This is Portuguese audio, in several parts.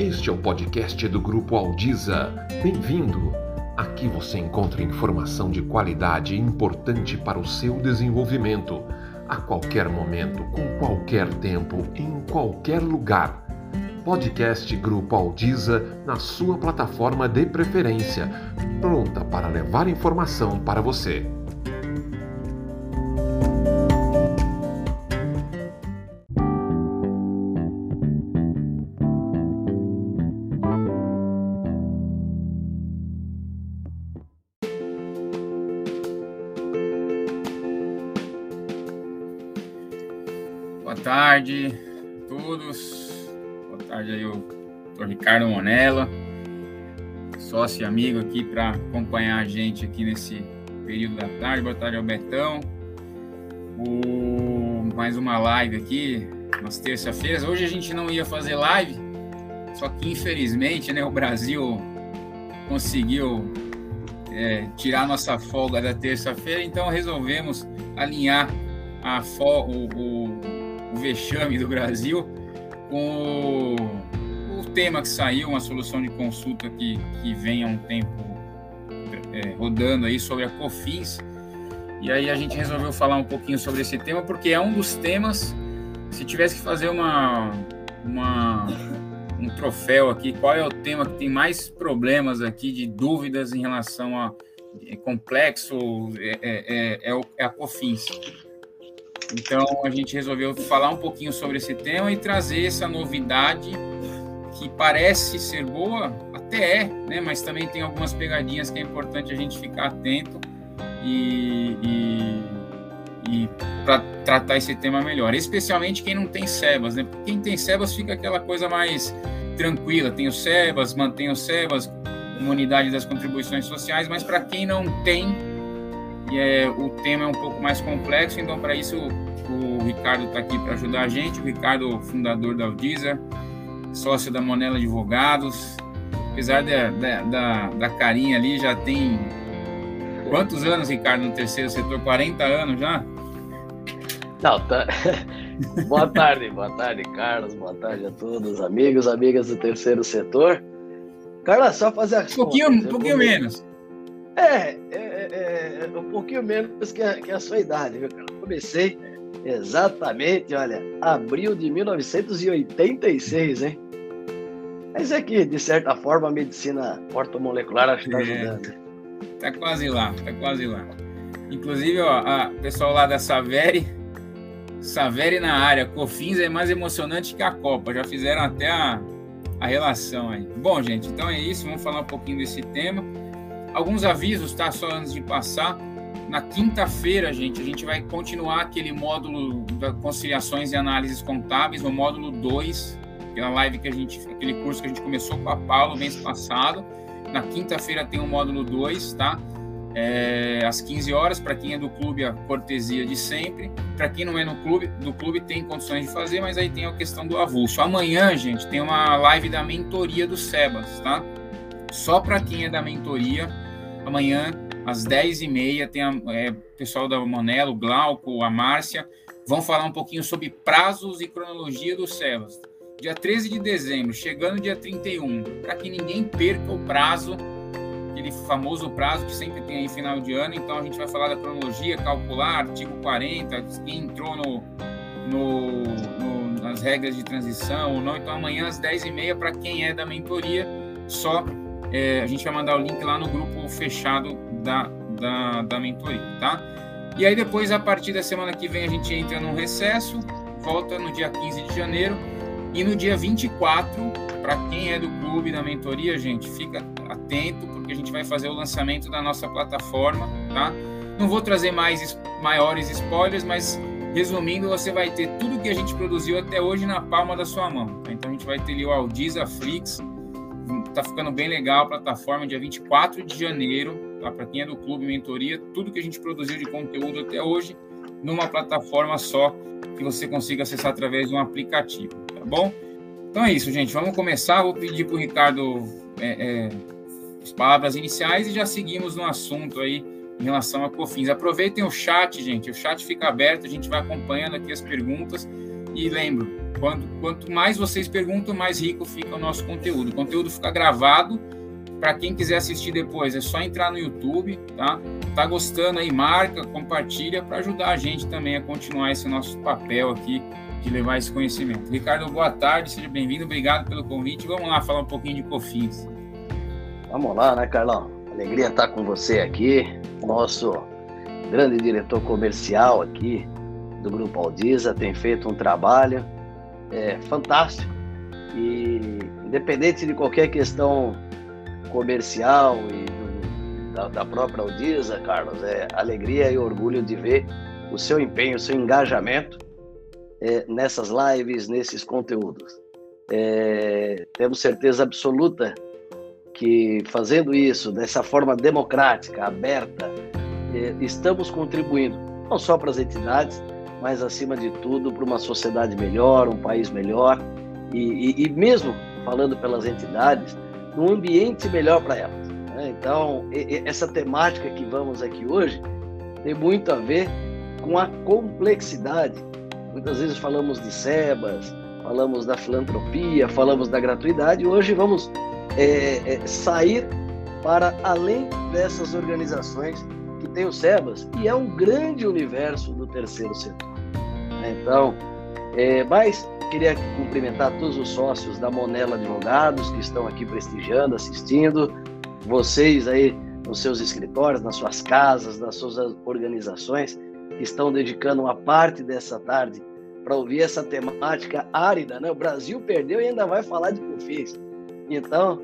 Este é o podcast do Grupo Aldiza. Bem-vindo! Aqui você encontra informação de qualidade importante para o seu desenvolvimento, a qualquer momento, com qualquer tempo, em qualquer lugar. Podcast Grupo Aldiza na sua plataforma de preferência, pronta para levar informação para você. Ricardo Monella, sócio e amigo aqui para acompanhar a gente aqui nesse período da tarde. Boa tarde ao Betão. O... Mais uma live aqui nas terça-feiras. Hoje a gente não ia fazer live, só que infelizmente né, o Brasil conseguiu é, tirar nossa folga da terça-feira, então resolvemos alinhar a fo o, o o vexame do Brasil com o, tema que saiu, uma solução de consulta que, que vem há um tempo é, rodando aí sobre a COFINS. E aí a gente resolveu falar um pouquinho sobre esse tema, porque é um dos temas, se tivesse que fazer uma, uma, um troféu aqui, qual é o tema que tem mais problemas aqui de dúvidas em relação a é complexo, é, é, é, é a COFINS. Então a gente resolveu falar um pouquinho sobre esse tema e trazer essa novidade que parece ser boa, até é, né? Mas também tem algumas pegadinhas que é importante a gente ficar atento e, e, e para tratar esse tema melhor. Especialmente quem não tem sebas, né? Quem tem sebas fica aquela coisa mais tranquila, tem o sebas, mantém o sebas, imunidade das contribuições sociais, mas para quem não tem é, o tema é um pouco mais complexo, então para isso o Ricardo está aqui para ajudar a gente. O Ricardo, fundador da Aldiza, sócio da Monela Advogados. Apesar da, da, da, da carinha ali, já tem quantos anos, Ricardo, no terceiro setor? 40 anos já? Não, tá. boa tarde, boa tarde, Carlos. Boa tarde a todos, amigos, amigas do terceiro setor. Carla, só fazer a. Um pouquinho, um pouquinho menos. É, é, é, é, um pouquinho menos que a, que a sua idade, viu, cara? Comecei exatamente, olha, abril de 1986, hein? Mas é que, de certa forma, a medicina ortomolecular está é, ajudando. Tá quase lá, tá quase lá. Inclusive, ó, a pessoal lá da Saveri, Saveri na área, Cofins é mais emocionante que a Copa, já fizeram até a, a relação aí. Bom, gente, então é isso, vamos falar um pouquinho desse tema. Alguns avisos, tá? Só antes de passar. Na quinta-feira, gente, a gente vai continuar aquele módulo da conciliações e análises contábeis, no módulo 2, aquela live que a gente, aquele curso que a gente começou com a Paulo mês passado. Na quinta-feira tem o módulo 2, tá? É, às 15 horas, para quem é do clube, a cortesia de sempre. Para quem não é no clube, do clube tem condições de fazer, mas aí tem a questão do avulso. Amanhã, gente, tem uma live da mentoria do Sebas, tá? só para quem é da mentoria. Amanhã, às 10h30, tem o é, pessoal da Monelo, o Glauco, a Márcia, vão falar um pouquinho sobre prazos e cronologia do Cevas. Dia 13 de dezembro, chegando dia 31, para que ninguém perca o prazo, aquele famoso prazo que sempre tem aí final de ano. Então, a gente vai falar da cronologia, calcular, artigo 40, quem entrou no, no, no nas regras de transição ou não. Então, amanhã, às 10h30, para quem é da mentoria, só é, a gente vai mandar o link lá no grupo fechado da, da, da mentoria, tá? E aí depois, a partir da semana que vem, a gente entra num recesso, volta no dia 15 de janeiro e no dia 24, para quem é do clube da mentoria, gente, fica atento, porque a gente vai fazer o lançamento da nossa plataforma, tá? Não vou trazer mais maiores spoilers, mas resumindo, você vai ter tudo que a gente produziu até hoje na palma da sua mão. Tá? Então a gente vai ter ali o Aldiza Flix, tá ficando bem legal a plataforma, dia 24 de janeiro, tá? Para quem é do clube mentoria, tudo que a gente produziu de conteúdo até hoje numa plataforma só que você consiga acessar através de um aplicativo, tá bom? Então é isso, gente. Vamos começar. Vou pedir para o Ricardo é, é, as palavras iniciais e já seguimos no assunto aí em relação a Cofins. Aproveitem o chat, gente. O chat fica aberto, a gente vai acompanhando aqui as perguntas. E lembro, quanto, quanto mais vocês perguntam, mais rico fica o nosso conteúdo. O conteúdo fica gravado para quem quiser assistir depois. É só entrar no YouTube, tá? Tá gostando aí, marca, compartilha para ajudar a gente também a continuar esse nosso papel aqui de levar esse conhecimento. Ricardo, boa tarde, seja bem-vindo, obrigado pelo convite. Vamos lá falar um pouquinho de Cofins. Vamos lá, né, Carlão? Alegria estar com você aqui, nosso grande diretor comercial aqui do Grupo Aldiza, tem feito um trabalho é, fantástico e independente de qualquer questão comercial e do, da, da, própria Aldiza, Carlos, é alegria e orgulho de ver o seu empenho, o seu engajamento é, nessas lives, nesses conteúdos. É, temos certeza absoluta que fazendo isso dessa forma democrática, aberta, eh, estamos contribuindo não só para as entidades, mas acima de tudo para uma sociedade melhor, um país melhor e, e, e mesmo falando pelas entidades, um ambiente melhor para elas. Né? Então, essa temática que vamos aqui hoje tem muito a ver com a complexidade. Muitas vezes falamos de SEBAS, falamos da filantropia, falamos da gratuidade. Hoje vamos é, é, sair para além dessas organizações que tem o SEBAS e é um grande universo do terceiro setor. Então, é, mas queria cumprimentar todos os sócios da Monela Advogados que estão aqui prestigiando, assistindo, vocês aí nos seus escritórios, nas suas casas, nas suas organizações que estão dedicando uma parte dessa tarde para ouvir essa temática árida, né? O Brasil perdeu e ainda vai falar de COFINS. Então,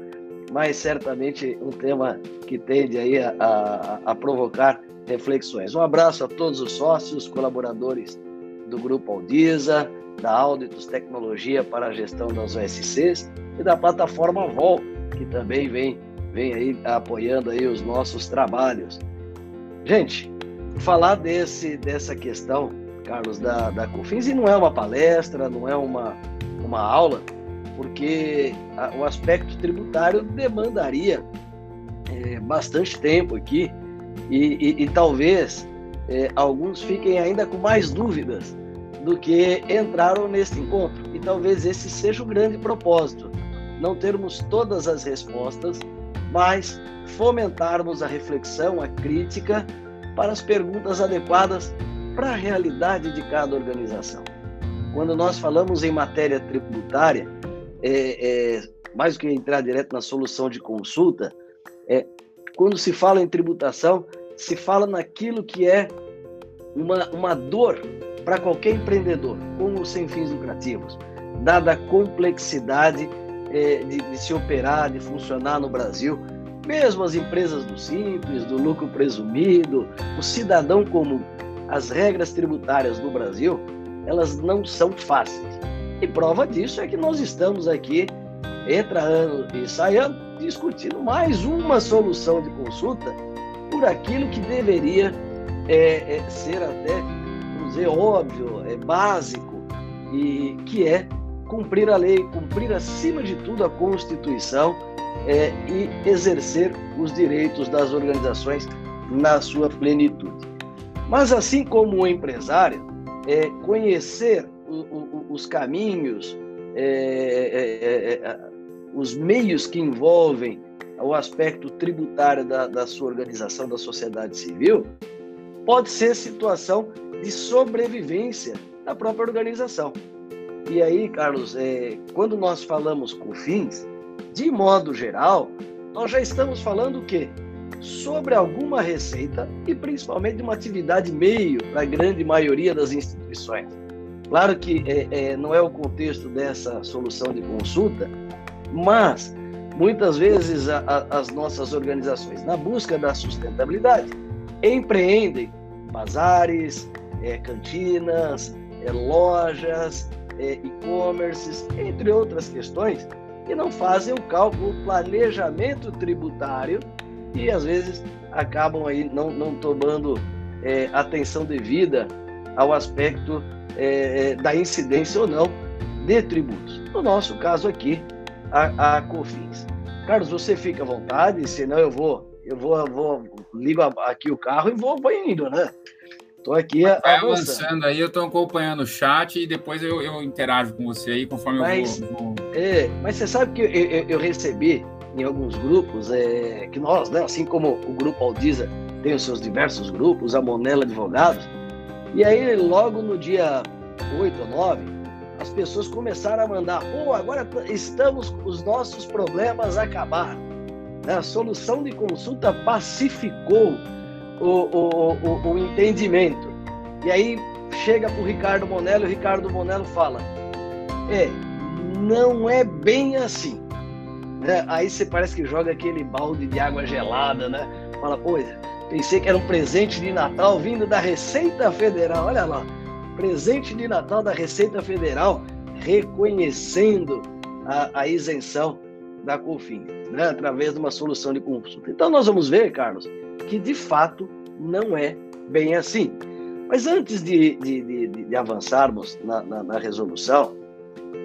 mas certamente um tema que tende aí a, a, a provocar reflexões. Um abraço a todos os sócios, colaboradores do Grupo Aldiza, da Auditus Tecnologia para a gestão das OSCs e da plataforma VOL, que também vem, vem aí apoiando aí os nossos trabalhos. Gente, falar desse, dessa questão, Carlos, da, da COFINS, e não é uma palestra, não é uma, uma aula, porque a, o aspecto tributário demandaria é, bastante tempo aqui e, e, e talvez é, alguns fiquem ainda com mais dúvidas do que entraram neste encontro. E talvez esse seja o grande propósito: não termos todas as respostas, mas fomentarmos a reflexão, a crítica para as perguntas adequadas para a realidade de cada organização. Quando nós falamos em matéria tributária, é, é, mais do que entrar direto na solução de consulta, é, quando se fala em tributação, se fala naquilo que é uma, uma dor para qualquer empreendedor, como sem fins lucrativos, dada a complexidade é, de, de se operar, de funcionar no Brasil, mesmo as empresas do simples, do lucro presumido, o cidadão comum, as regras tributárias no Brasil, elas não são fáceis. E prova disso é que nós estamos aqui, entra ano e sai ano, discutindo mais uma solução de consulta por aquilo que deveria é, é, ser até, vamos dizer, óbvio, é básico, e que é cumprir a lei, cumprir acima de tudo a Constituição é, e exercer os direitos das organizações na sua plenitude. Mas assim como o empresário, é, conhecer o, o, os caminhos, é é, é, é, os meios que envolvem o aspecto tributário da, da sua organização, da sociedade civil, pode ser situação de sobrevivência da própria organização. E aí, Carlos, é, quando nós falamos com fins, de modo geral, nós já estamos falando o quê? Sobre alguma receita e principalmente de uma atividade meio para a grande maioria das instituições. Claro que é, é, não é o contexto dessa solução de consulta, mas muitas vezes a, a, as nossas organizações, na busca da sustentabilidade, empreendem bazares, é, cantinas, é, lojas, é, e-commerces, entre outras questões, e não fazem o cálculo, o planejamento tributário e às vezes acabam aí não, não tomando é, atenção devida ao aspecto é, é, da incidência ou não de tributos. No nosso caso aqui, a, a COFINS. Carlos, você fica à vontade, senão eu vou, eu vou, eu vou ligo aqui o carro e vou, vou indo, né? Estou aqui Vai avançando. avançando aí, eu estou acompanhando o chat e depois eu, eu interajo com você aí conforme mas, eu vou. É, mas você sabe que eu, eu, eu recebi em alguns grupos é, que nós, né, assim como o grupo Aldiza tem os seus diversos grupos, a Monela Advogados, e aí logo no dia 8 ou 9, as pessoas começaram a mandar, pô, agora estamos, os nossos problemas acabaram. Né? A solução de consulta pacificou o, o, o, o entendimento. E aí chega para o Ricardo Monello e o Ricardo Monello fala: É, não é bem assim. Né? Aí você parece que joga aquele balde de água gelada, né? Fala, pô, pensei que era um presente de Natal vindo da Receita Federal. Olha lá, presente de Natal da Receita Federal reconhecendo a, a isenção da COFINS, né? através de uma solução de consulta. Então nós vamos ver, Carlos, que de fato não é bem assim. Mas antes de, de, de, de avançarmos na, na, na, resolução,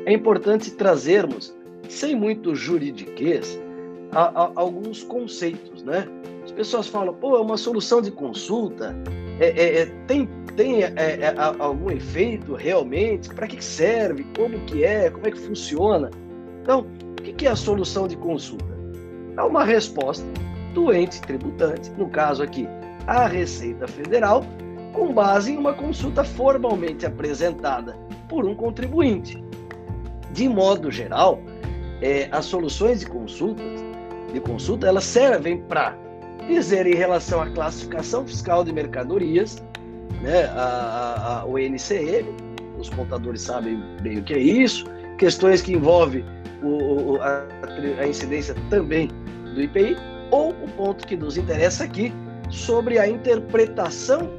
é importante trazermos, sem muito juridiquês, a, a, alguns conceitos, né? As pessoas falam, pô, é uma solução de consulta, é, é, é tem, tem é, é, algum efeito realmente? Para que serve? Como que é? Como é que funciona? Então, o que é a solução de consulta? É uma resposta do ente tributante, no caso aqui, a Receita Federal, com base em uma consulta formalmente apresentada por um contribuinte. De modo geral, é, as soluções de consultas, de consulta, elas servem para dizer em relação à classificação fiscal de mercadorias, né, a, a, o NCM, os contadores sabem bem o que é isso, questões que envolvem o, a, a incidência também do IPI, ou o ponto que nos interessa aqui, sobre a interpretação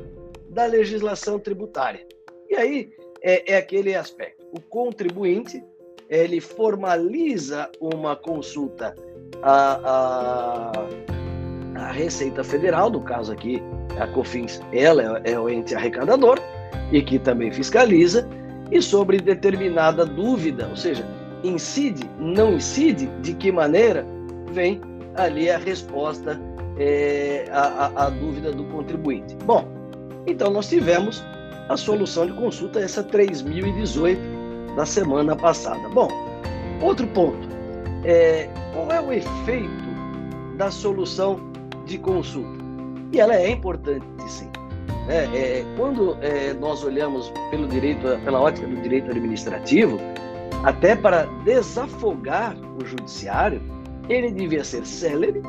da legislação tributária. E aí é, é aquele aspecto. O contribuinte ele formaliza uma consulta à, à, à, Receita Federal, no caso aqui, a COFINS, ela é, é o ente arrecadador e que também fiscaliza, e sobre determinada dúvida, ou seja, incide, não incide, de que maneira vem ali a resposta é, à, dúvida do contribuinte. Bom, então nós tivemos a solução de consulta, essa 3018 da semana passada. Bom, outro ponto, é, qual é o efeito da solução de consulta? E ela é importante, sim. É, é, quando é, nós olhamos pelo direito, pela ótica do direito administrativo, até para desafogar o judiciário, ele devia ser célere,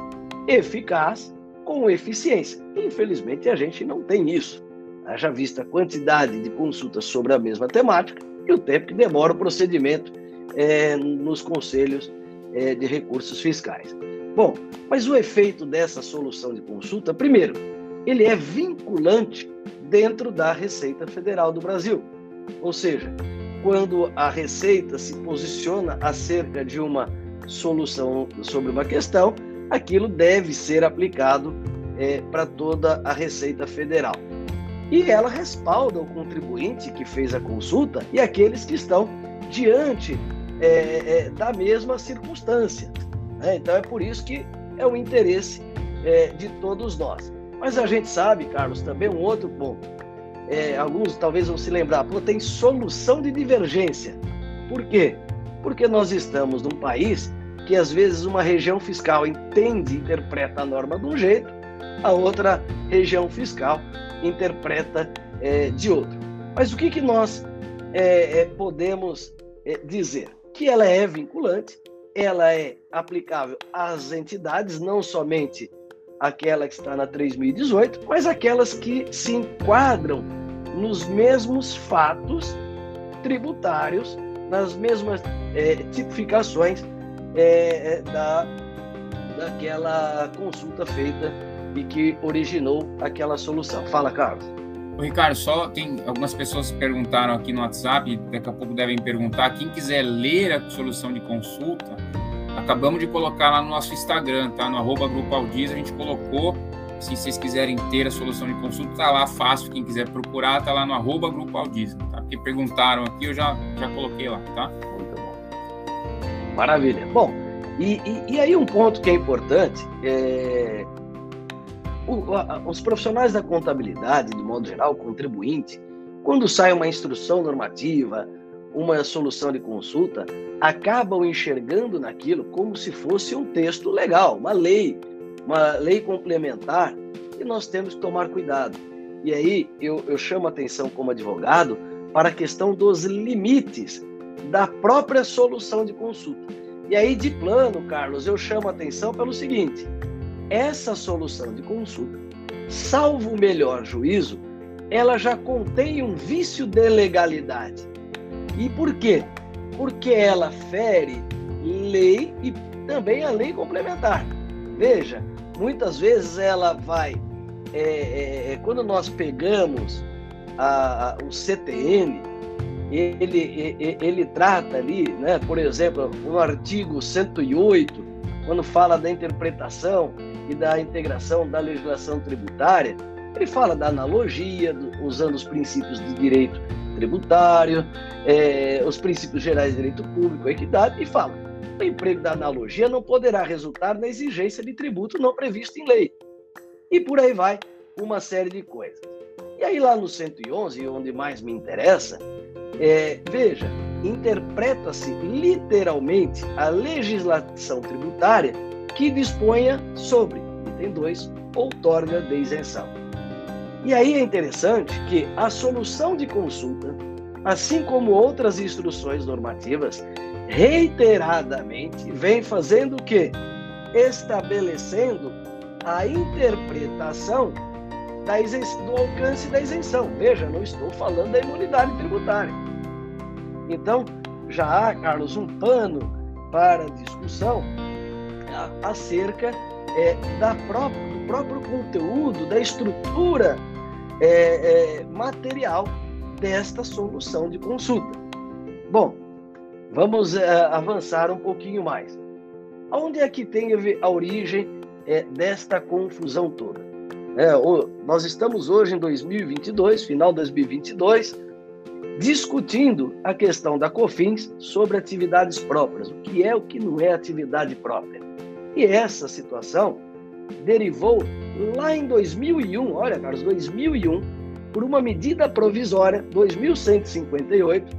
eficaz, com eficiência. Infelizmente, a gente não tem isso. Haja vista a quantidade de consultas sobre a mesma temática e o tempo que demora o procedimento é, nos conselhos é, de recursos fiscais. Bom, mas o efeito dessa solução de consulta, primeiro, ele é vinculante dentro da Receita Federal do Brasil. Ou seja, quando a Receita se posiciona acerca de uma solução sobre uma questão, aquilo deve ser aplicado é, para toda a Receita Federal. E ela respalda o contribuinte que fez a consulta e aqueles que estão diante é, é, da mesma circunstância. Né? Então é por isso que é o interesse é, de todos nós. Mas a gente sabe, Carlos, também um outro ponto. É, alguns talvez vão se lembrar, pô, tem solução de divergência. Por quê? Porque nós estamos num país que às vezes uma região fiscal entende, interpreta a norma de um jeito, a outra região fiscal interpreta é, de outro. Mas o que, que nós é, podemos dizer? Que ela é vinculante, ela é aplicável às entidades, não somente aquela que está na 3018, mas aquelas que se enquadram nos mesmos fatos tributários nas mesmas é, tipificações é, da, daquela consulta feita e que originou aquela solução. Fala, Carlos. Ô, Ricardo, só tem algumas pessoas perguntaram aqui no WhatsApp, daqui a pouco devem perguntar. Quem quiser ler a solução de consulta, acabamos de colocar lá no nosso Instagram, tá? No arroba Grupo Aldiz, a gente colocou. Se vocês quiserem ter a solução de consulta, tá lá fácil. Quem quiser procurar, tá lá no arroba Grupo Aldiz, tá? Porque perguntaram aqui, eu já, já coloquei lá, tá? Muito bom. Maravilha. Bom, e, e, e aí um ponto que é importante é o, a, os profissionais da contabilidade, de modo geral, contribuinte, quando sai uma instrução normativa, uma solução de consulta, acabam enxergando naquilo como se fosse um texto legal, uma lei, uma lei complementar, e nós temos que tomar cuidado. E aí eu, eu chamo a atenção como advogado para a questão dos limites da própria solução de consulta. E aí, de plano, Carlos, eu chamo a atenção pelo seguinte: essa solução de consulta, salvo o melhor juízo, ela já contém um vício de legalidade. E por quê? Porque ela fere lei e também a lei complementar. Veja, muitas vezes ela vai. É, é, é quando nós pegamos a, a, o CTN, ele, ele, ele trata ali, né, por exemplo, no artigo 108, quando fala da interpretação e da integração da legislação tributária, ele fala da analogia, do, usando os princípios do direito tributário, é, os princípios gerais de direito público, equidade, e fala: o emprego da analogia não poderá resultar na exigência de tributo não previsto em lei. E por aí vai uma série de coisas. E aí, lá no 111, onde mais me interessa, é, veja, interpreta-se literalmente a legislação tributária que disponha sobre, item 2, outorga de isenção. E aí é interessante que a solução de consulta, assim como outras instruções normativas, reiteradamente vem fazendo o quê? Estabelecendo a interpretação da isenção, do alcance da isenção. Veja, não estou falando da imunidade tributária. Então, já há, Carlos, um pano para discussão acerca é, da própria, do próprio conteúdo, da estrutura é, é, material desta solução de consulta. Bom, vamos é, avançar um pouquinho mais. Onde é que tem a origem é, desta confusão toda? É, nós estamos hoje em 2022, final de 2022, discutindo a questão da COFINS sobre atividades próprias, o que é o que não é atividade própria. E essa situação derivou lá em 2001, olha, Carlos, 2001, por uma medida provisória 2158,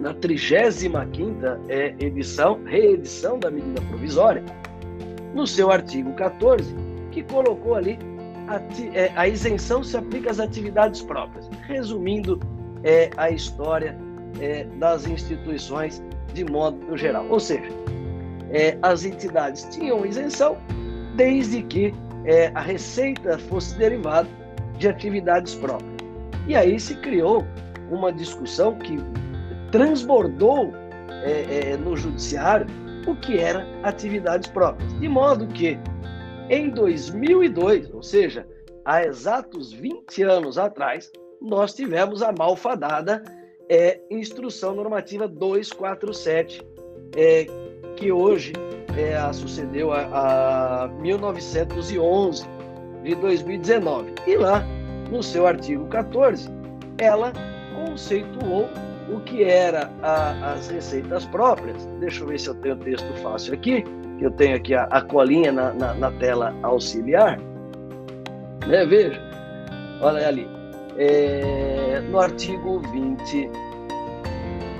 na 35ª é, edição, reedição da medida provisória, no seu artigo 14, que colocou ali a, é, a isenção se aplica às atividades próprias. Resumindo é, a história é, das instituições de modo geral. Ou seja, é, as entidades tinham isenção desde que é, a receita fosse derivada de atividades próprias. E aí se criou uma discussão que transbordou é, no judiciário o que era atividades próprias. De modo que em 2002, ou seja, há exatos 20 anos atrás, nós tivemos a malfadada é, Instrução Normativa 247, é, que hoje é, sucedeu a, a 1911 de 2019. E lá, no seu artigo 14, ela conceituou o que era a, as receitas próprias. Deixa eu ver se eu tenho o texto fácil aqui eu tenho aqui a, a colinha na, na, na, tela auxiliar, né? Veja, olha ali, é, no artigo 20,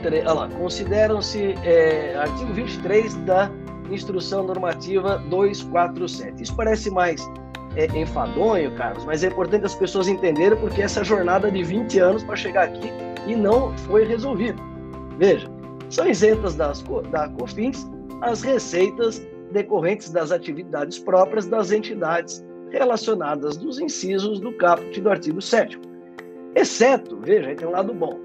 olha lá, consideram-se, é, artigo 23 da Instrução Normativa 247. Isso parece mais é, enfadonho, Carlos, mas é importante as pessoas entenderem porque essa jornada de 20 anos para chegar aqui e não foi resolvida. Veja, são isentas das, da COFINS as receitas decorrentes das atividades próprias das entidades relacionadas dos incisos do caput do artigo 7 exceto, veja, aí tem um lado bom,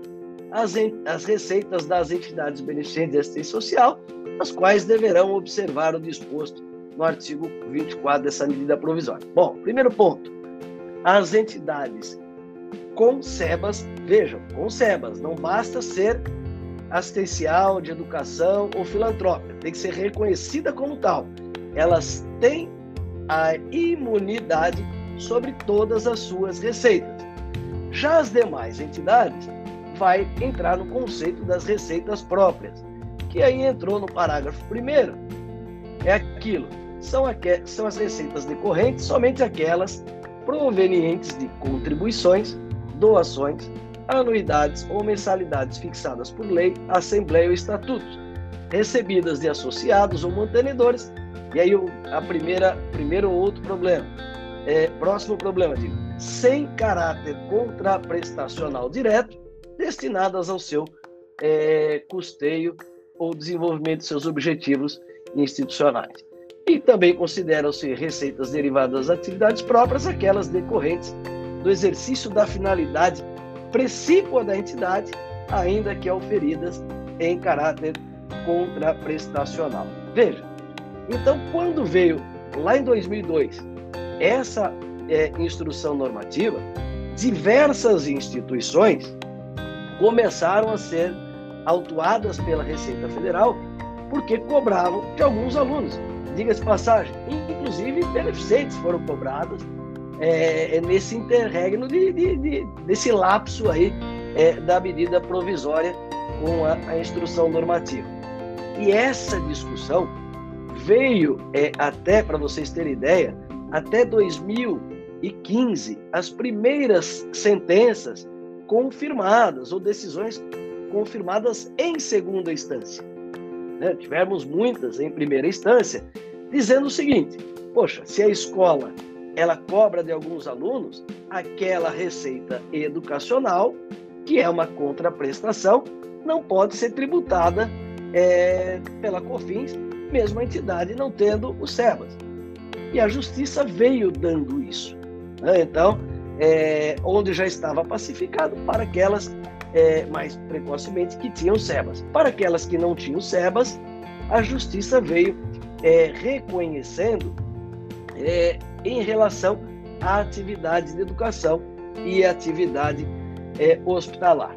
as, as receitas das entidades beneficentes de assistência social, as quais deverão observar o disposto no artigo 24 dessa medida provisória. Bom, primeiro ponto, as entidades com SEBAS, vejam, com SEBAS, não basta ser assistencial, de educação ou filantrópica. Tem que ser reconhecida como tal. Elas têm a imunidade sobre todas as suas receitas. Já as demais entidades vai entrar no conceito das receitas próprias, que aí entrou no parágrafo primeiro. É aquilo, são, aqu são as receitas decorrentes, somente aquelas provenientes de contribuições, doações, anuidades ou mensalidades fixadas por lei, assembleia ou estatutos, recebidas de associados ou mantenedores. E aí a primeira, primeiro outro problema, é, próximo problema, digo, sem caráter contraprestacional direto, destinadas ao seu é, custeio ou desenvolvimento de seus objetivos institucionais. E também consideram-se receitas derivadas das atividades próprias aquelas decorrentes do exercício da finalidade precípua da entidade, ainda que auferidas em caráter contraprestacional. Veja, então quando veio lá em 2002 essa é, instrução normativa, diversas instituições começaram a ser autuadas pela Receita Federal porque cobravam de alguns alunos. Diga-se passagem, inclusive beneficentes foram cobradas é, é, nesse interregno de, de, de, desse lapso aí é, da medida provisória com a, a, instrução normativa. E essa discussão veio é, até, para vocês terem ideia, até 2015, as primeiras sentenças confirmadas ou decisões confirmadas em segunda instância. Né? Tivemos muitas em primeira instância, dizendo o seguinte: poxa, se a escola ela cobra de alguns alunos aquela receita educacional, que é uma contraprestação, não pode ser tributada é, pela COFINS, mesmo a entidade não tendo o SEBAS. E a justiça veio dando isso. Né? Então, é, onde já estava pacificado para aquelas é, mais precocemente que tinham SEBAS. Para aquelas que não tinham SEBAS, a justiça veio é, reconhecendo é, em relação à atividade de educação e atividade é, hospitalar.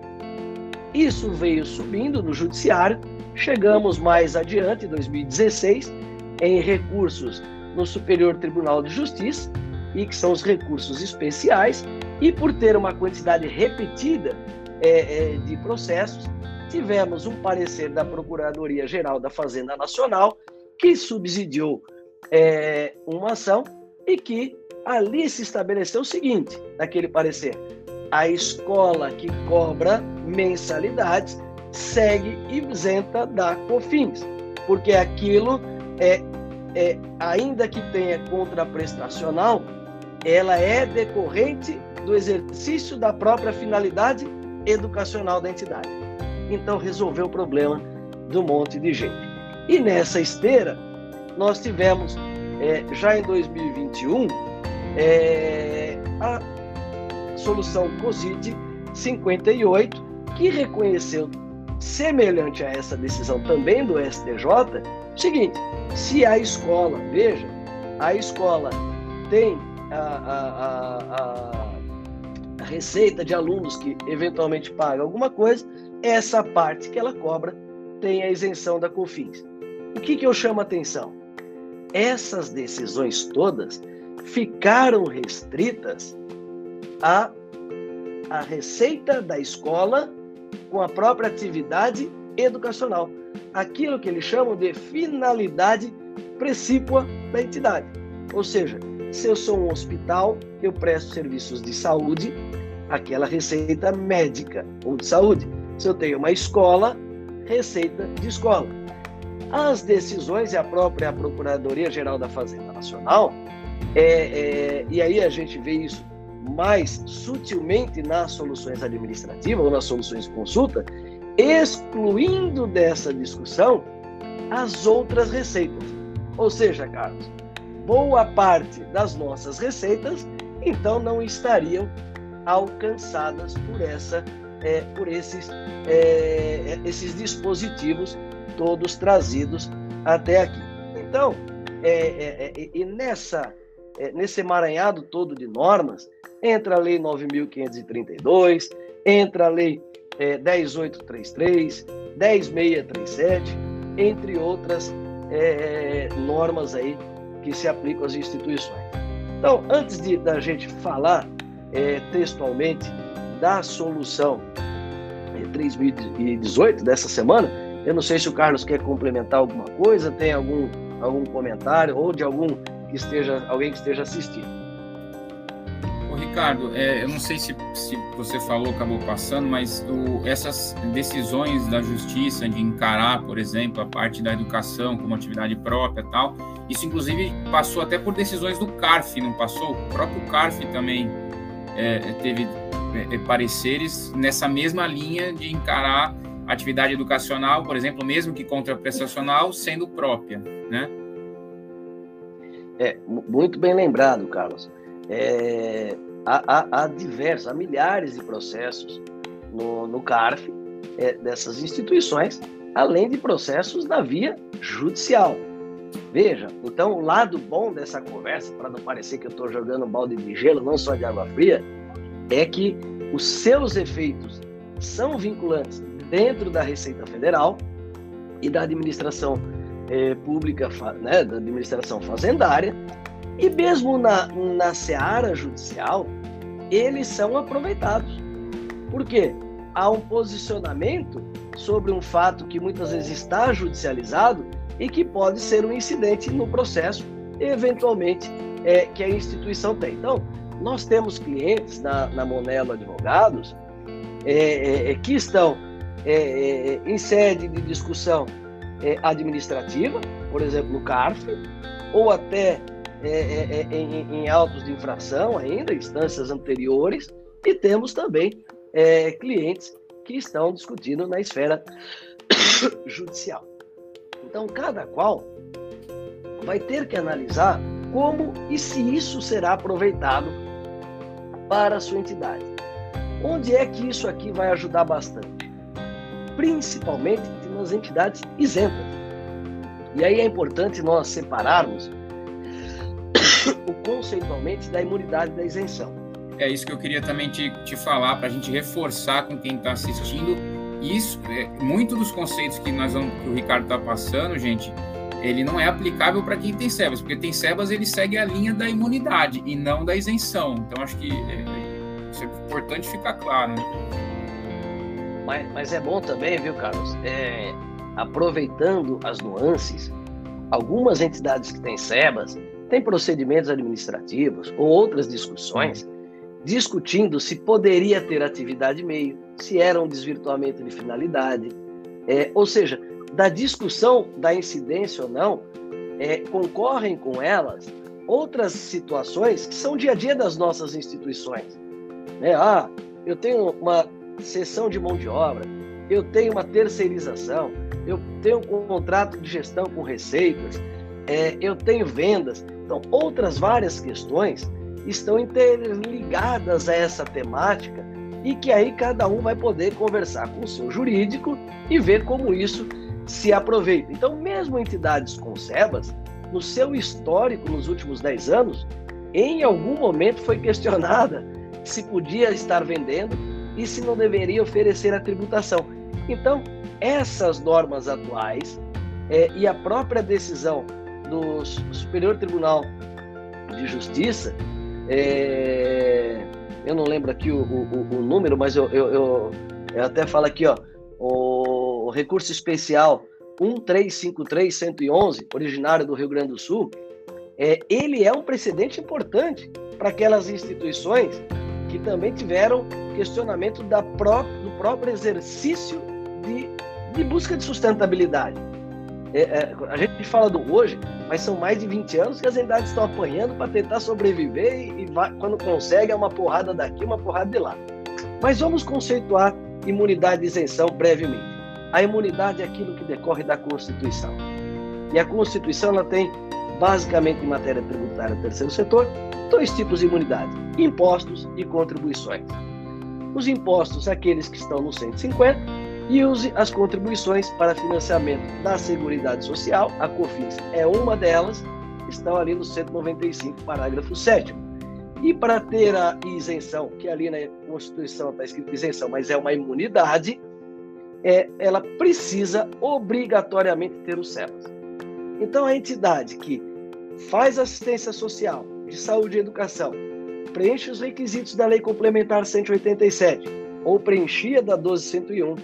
Isso veio subindo no judiciário, chegamos mais adiante, em 2016, em recursos no Superior Tribunal de Justiça, e que são os recursos especiais, e por ter uma quantidade repetida é, é, de processos, tivemos um parecer da Procuradoria-Geral da Fazenda Nacional, que subsidiou é, uma ação e que ali se estabeleceu o seguinte, naquele parecer, a escola que cobra mensalidades segue isenta da COFINS, porque aquilo é, é ainda que tenha contraprestacional, ela é decorrente do exercício da própria finalidade educacional da entidade. Então resolveu o problema do monte de gente. E nessa esteira, nós tivemos é, já em 2021, é, a solução COSID 58, que reconheceu, semelhante a essa decisão também do STJ, seguinte: se a escola, veja, a escola tem a, a, a, a receita de alunos que eventualmente pagam alguma coisa, essa parte que ela cobra tem a isenção da COFINS. O que, que eu chamo a atenção? essas decisões todas ficaram restritas à, à receita da escola com a própria atividade educacional, aquilo que eles chamam de finalidade precípua da entidade. Ou seja, se eu sou um hospital, eu presto serviços de saúde, aquela receita médica ou de saúde. Se eu tenho uma escola, receita de escola as decisões e a própria Procuradoria-Geral da Fazenda Nacional, é, é, e aí a gente vê isso mais sutilmente nas soluções administrativas ou nas soluções de consulta, excluindo dessa discussão as outras receitas. Ou seja, Carlos, boa parte das nossas receitas então não estariam alcançadas por essa, é, por esses, é, esses dispositivos todos trazidos até aqui. Então, é, é, é, e nessa, é, nesse emaranhado todo de normas, entra a Lei 9.532, entra a Lei é, 10833, 10637, entre outras é, normas aí que se aplicam às instituições. Então, antes de da gente falar é, textualmente da solução 3018 dessa semana, eu não sei se o Carlos quer complementar alguma coisa, tem algum, algum comentário ou de algum que esteja, alguém que esteja assistindo. Ricardo, é, eu não sei se, se você falou, acabou passando, mas o, essas decisões da justiça de encarar, por exemplo, a parte da educação como atividade própria tal, isso inclusive passou até por decisões do CARF, não passou? O próprio CARF também é, teve é, é, pareceres nessa mesma linha de encarar atividade educacional, por exemplo, mesmo que contraprestacional, sendo própria, né? É, muito bem lembrado, Carlos. É, há, há, há, diversos, há milhares de processos no, no CARF é, dessas instituições, além de processos da via judicial. Veja, então o lado bom dessa conversa, para não parecer que eu estou jogando um balde de gelo, não só de água fria, é que os seus efeitos são vinculantes dentro da Receita Federal e da administração eh, pública, né, da administração fazendária, e mesmo na, na seara judicial, eles são aproveitados. Por quê? Há um posicionamento sobre um fato que muitas vezes está judicializado e que pode ser um incidente no processo, eventualmente, é, que a instituição tem. Então, nós temos clientes na, na Monelo Advogados é, é, é que estão é, é, em sede de discussão administrativa, por exemplo, no CARF, ou até é, é, é, em, em, autos de infração ainda, instâncias anteriores, e temos também é, clientes que estão discutindo na esfera judicial. Então, cada qual vai ter que analisar como e se isso será aproveitado para a sua entidade. Onde é que isso aqui vai ajudar bastante? Principalmente nas entidades isentas. E aí é importante nós separarmos o conceitualmente da imunidade da isenção. É isso que eu queria também te, te falar, para a gente reforçar com quem está assistindo. Isso, é, muito dos conceitos que, nós vamos, que o Ricardo está passando, gente, ele não é aplicável para quem tem SEBAS, porque tem SEBAS ele segue a linha da imunidade e não da isenção. Então acho que é, é, isso é importante ficar claro. Né? Mas, mas, é bom também, viu, Carlos? É, aproveitando as nuances, algumas entidades que têm SEBAS tem procedimentos administrativos ou outras discussões discutindo se poderia ter atividade meio, se era um desvirtuamento de finalidade, é, ou seja, da discussão da incidência ou não, é, concorrem com elas outras situações que são dia a dia das nossas instituições. Né? Ah, eu tenho uma sessão de mão de obra, eu tenho uma terceirização, eu tenho um contrato de gestão com receitas, é, eu tenho vendas. Então, outras várias questões estão interligadas a essa temática e que aí cada um vai poder conversar com o seu jurídico e ver como isso se aproveita. Então, mesmo entidades com SEBAS, no seu histórico nos últimos 10 anos, em algum momento foi questionada se podia estar vendendo e se não deveria oferecer a tributação. Então, essas normas atuais é, e a própria decisão do Superior Tribunal de Justiça, é, eu não lembro aqui o, o, o número, mas eu, eu, eu, eu, até falo aqui, ó, o, recurso especial 1353111, originário do Rio Grande do Sul, é, ele é um precedente importante para aquelas instituições que também tiveram questionamento da pró do próprio exercício de, de busca de sustentabilidade. É, é, a gente fala do hoje, mas são mais de 20 anos que as entidades estão apanhando para tentar sobreviver e, e vai, quando consegue é uma porrada daqui, uma porrada de lá. Mas vamos conceituar imunidade e isenção brevemente. A imunidade é aquilo que decorre da Constituição. E a Constituição ela tem, basicamente, em matéria tributária do terceiro setor, dois tipos de imunidade: impostos e contribuições. Os impostos, aqueles que estão no 150, e use as contribuições para financiamento da Seguridade Social, a COFINS é uma delas, estão ali no 195, parágrafo 7 E para ter a isenção, que ali na Constituição está escrito isenção, mas é uma imunidade, é, ela precisa obrigatoriamente ter o CEPAS. Então, a entidade que faz assistência social, de saúde e educação, preenche os requisitos da Lei Complementar 187 ou preenchia da 1201,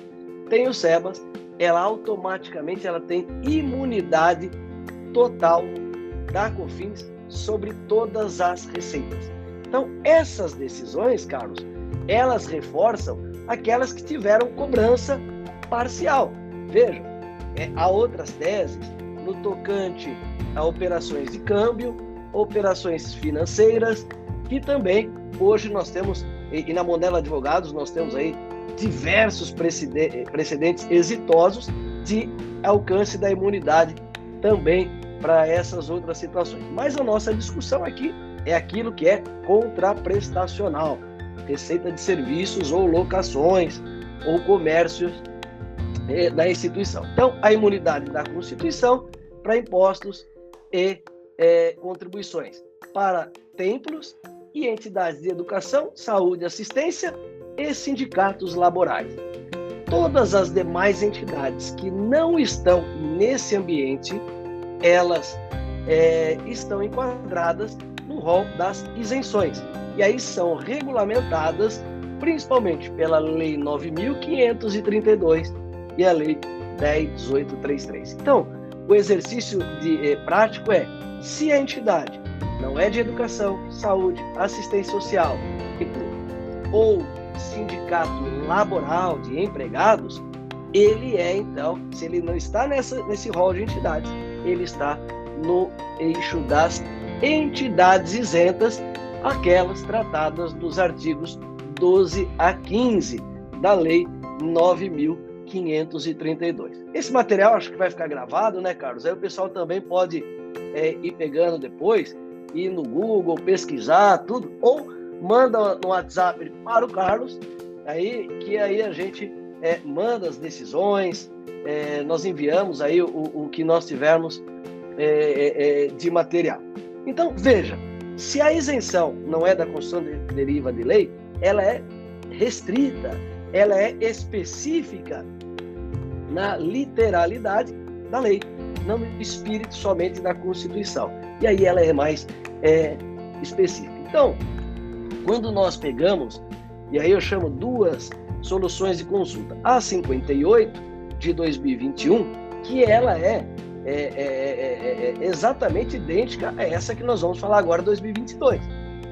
tem o SEBAS, ela automaticamente ela tem imunidade total da COFINS sobre todas as receitas. Então, essas decisões, Carlos, elas reforçam aquelas que tiveram cobrança parcial. Vejam, é, há outras teses no tocante a operações de câmbio, operações financeiras, que também hoje nós temos, e, e na Monela Advogados, nós temos aí diversos precedentes exitosos de alcance da imunidade também para essas outras situações. Mas a nossa discussão aqui é aquilo que é contraprestacional, receita de serviços ou locações ou comércios eh, da instituição. Então, a imunidade da Constituição para impostos e eh, contribuições para templos e entidades de educação, saúde e assistência e sindicatos laborais. Todas as demais entidades que não estão nesse ambiente, elas é, estão enquadradas no rol das isenções. E aí são regulamentadas principalmente pela Lei 9.532 e a Lei 10.1833. Então, o exercício de, eh, prático é, se a entidade não é de educação, saúde, assistência social ou sindicato laboral de empregados, ele é então, se ele não está nessa, nesse rol de entidades, ele está no eixo das entidades isentas, aquelas tratadas nos artigos 12 a 15 da Lei 9.532. Esse material acho que vai ficar gravado, né, Carlos? Aí o pessoal também pode é, ir pegando depois, ir no Google, pesquisar tudo, ou manda no WhatsApp para o Carlos, aí que aí a gente é, manda as decisões, é, nós enviamos aí o, o que nós tivermos é, é, é, de material. Então, veja, se a isenção não é da Constituição de, deriva de lei, ela é restrita, ela é específica na literalidade da lei, não no espírito somente da Constituição. E aí ela é mais é, específica. Então, quando nós pegamos, e aí eu chamo duas soluções de consulta, a 58 de 2021, que ela é é é, é, é, é, exatamente idêntica a essa que nós vamos falar agora, 2022.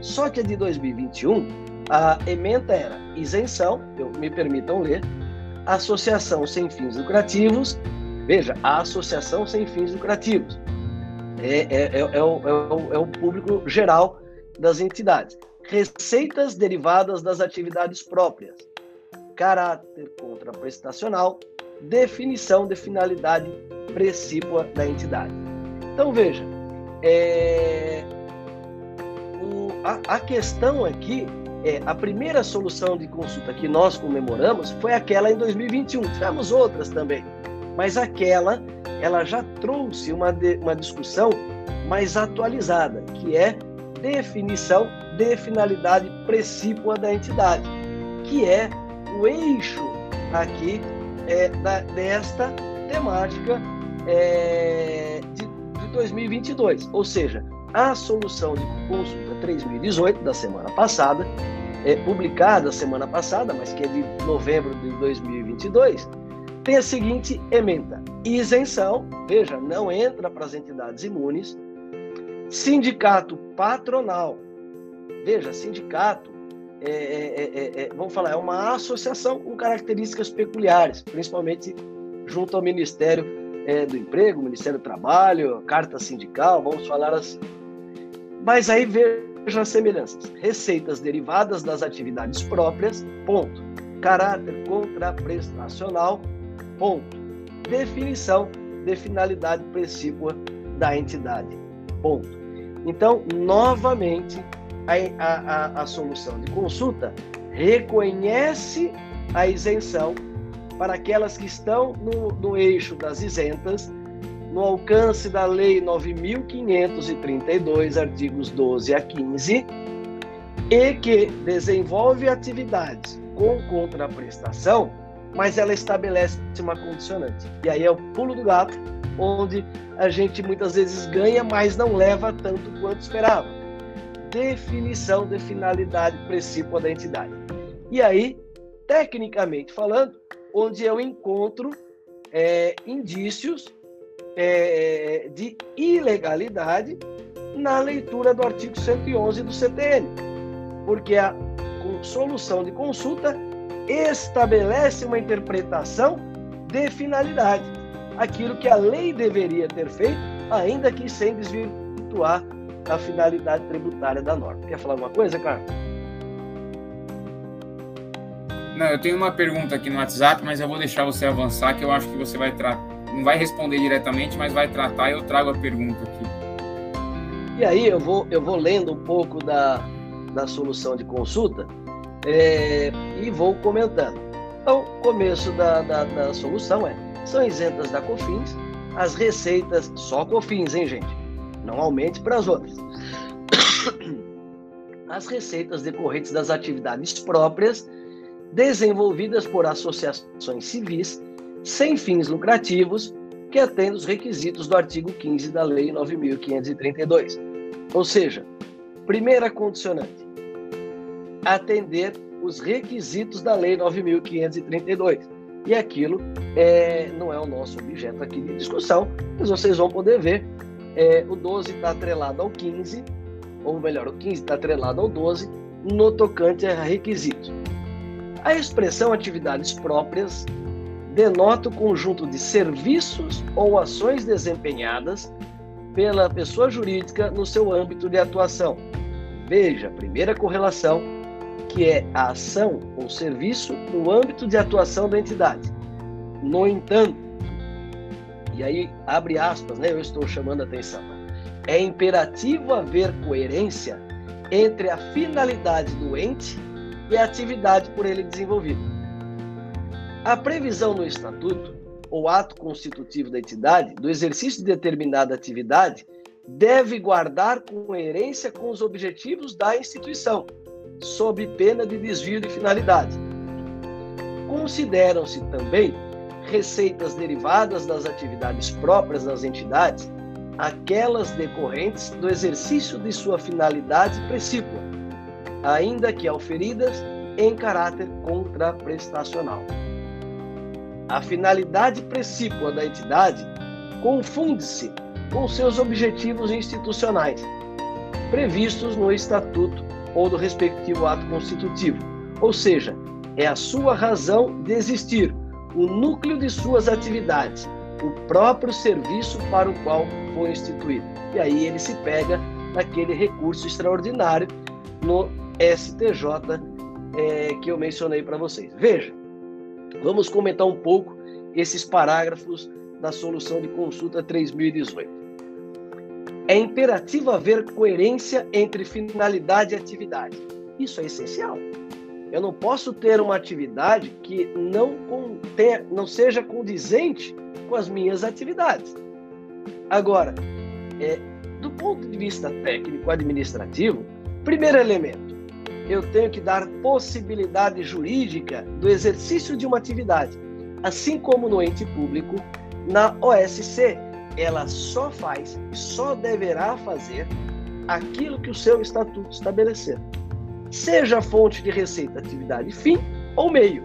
Só que a de 2021, a emenda era isenção, eu, me permitam ler, associação sem fins lucrativos, veja, a associação sem fins lucrativos. É, é, é, é, o, é, o, é o público geral das entidades. Receitas derivadas das atividades próprias. Caráter contraprestacional, definição de finalidade precípua da entidade. Então, veja, é, o, a, a questão aqui é a primeira solução de consulta que nós comemoramos foi aquela em 2021. Tivemos outras também, mas aquela ela já trouxe uma, de, uma discussão mais atualizada, que é definição de finalidade precípua da entidade, que é o eixo aqui é, da, desta temática é, de, de 2022. Ou seja, a solução de consulta 3018 da semana passada, é, publicada semana passada, mas que é de novembro de 2022, tem a seguinte emenda: isenção, veja, não entra para as entidades imunes, sindicato patronal, veja, sindicato, é, é, é, é vamos falar, é uma associação com características peculiares, principalmente junto ao Ministério é, do Emprego, Ministério do Trabalho, Carta Sindical, vamos falar assim. Mas aí veja as semelhanças. Receitas derivadas das atividades próprias, ponto. Caráter contraprestacional, ponto. Definição de finalidade precípua da entidade, ponto. Então, novamente, a, a, a solução de consulta reconhece a isenção para aquelas que estão no, no eixo das isentas, no alcance da Lei 9.532, artigos 12 a 15, e que desenvolve atividades com contraprestação, mas ela estabelece uma condicionante. E aí é o pulo do gato, onde a gente muitas vezes ganha, mas não leva tanto quanto esperava. Definição de finalidade precípua da entidade. E aí, tecnicamente falando, onde eu encontro é, indícios é, de ilegalidade na leitura do artigo 111 do CTN. porque a solução de consulta estabelece uma interpretação de finalidade, aquilo que a lei deveria ter feito, ainda que sem desvirtuar a finalidade tributária da norma. Quer falar alguma coisa, Carlos? Não, eu tenho uma pergunta aqui no WhatsApp, mas eu vou deixar você avançar, que eu acho que você vai tratar, não vai responder diretamente, mas vai tratar e eu trago a pergunta aqui. E aí eu vou, eu vou lendo um pouco da, da solução de consulta é, e vou comentando. Então, começo da, da, da solução é: são isentas da COFINS as receitas, só COFINS, hein, gente? Não aumente para as outras. As receitas decorrentes das atividades próprias desenvolvidas por associações civis sem fins lucrativos que atendem os requisitos do artigo 15 da Lei 9.532. Ou seja, primeira condicionante, atender os requisitos da Lei 9.532. E aquilo é, não é o nosso objeto aqui de discussão, mas vocês vão poder ver. É, o 12 está atrelado ao 15, ou melhor, o 15 está atrelado ao 12, no tocante a requisitos. A expressão atividades próprias denota o conjunto de serviços ou ações desempenhadas pela pessoa jurídica no seu âmbito de atuação. Veja, primeira correlação, que é a ação ou serviço no âmbito de atuação da entidade. No entanto, e aí abre aspas, né? Eu estou chamando a atenção. É imperativo haver coerência entre a finalidade do ente e a atividade por ele desenvolvida. A previsão no estatuto ou ato constitutivo da entidade do exercício de determinada atividade deve guardar coerência com os objetivos da instituição, sob pena de desvio de finalidade. Consideram-se também receitas derivadas das atividades próprias das entidades aquelas decorrentes do exercício de sua finalidade precípua, ainda que auferidas em caráter contraprestacional. A finalidade precípua da entidade confunde-se com seus objetivos institucionais, previstos no estatuto ou do respectivo ato constitutivo, ou seja, é a sua razão de existir, o núcleo de suas atividades, o próprio serviço para o qual foi instituído. E aí ele se pega naquele recurso extraordinário no STJ é, que eu mencionei para vocês. Veja, vamos comentar um pouco esses parágrafos da solução de consulta 3018. É imperativo haver coerência entre finalidade e atividade. Isso é essencial. Eu não posso ter uma atividade que não, contenha, não seja condizente com as minhas atividades. Agora, é, do ponto de vista técnico-administrativo, primeiro elemento, eu tenho que dar possibilidade jurídica do exercício de uma atividade, assim como no ente público, na OSC, ela só faz e só deverá fazer aquilo que o seu estatuto estabelecer. Seja fonte de receita, atividade fim ou meio.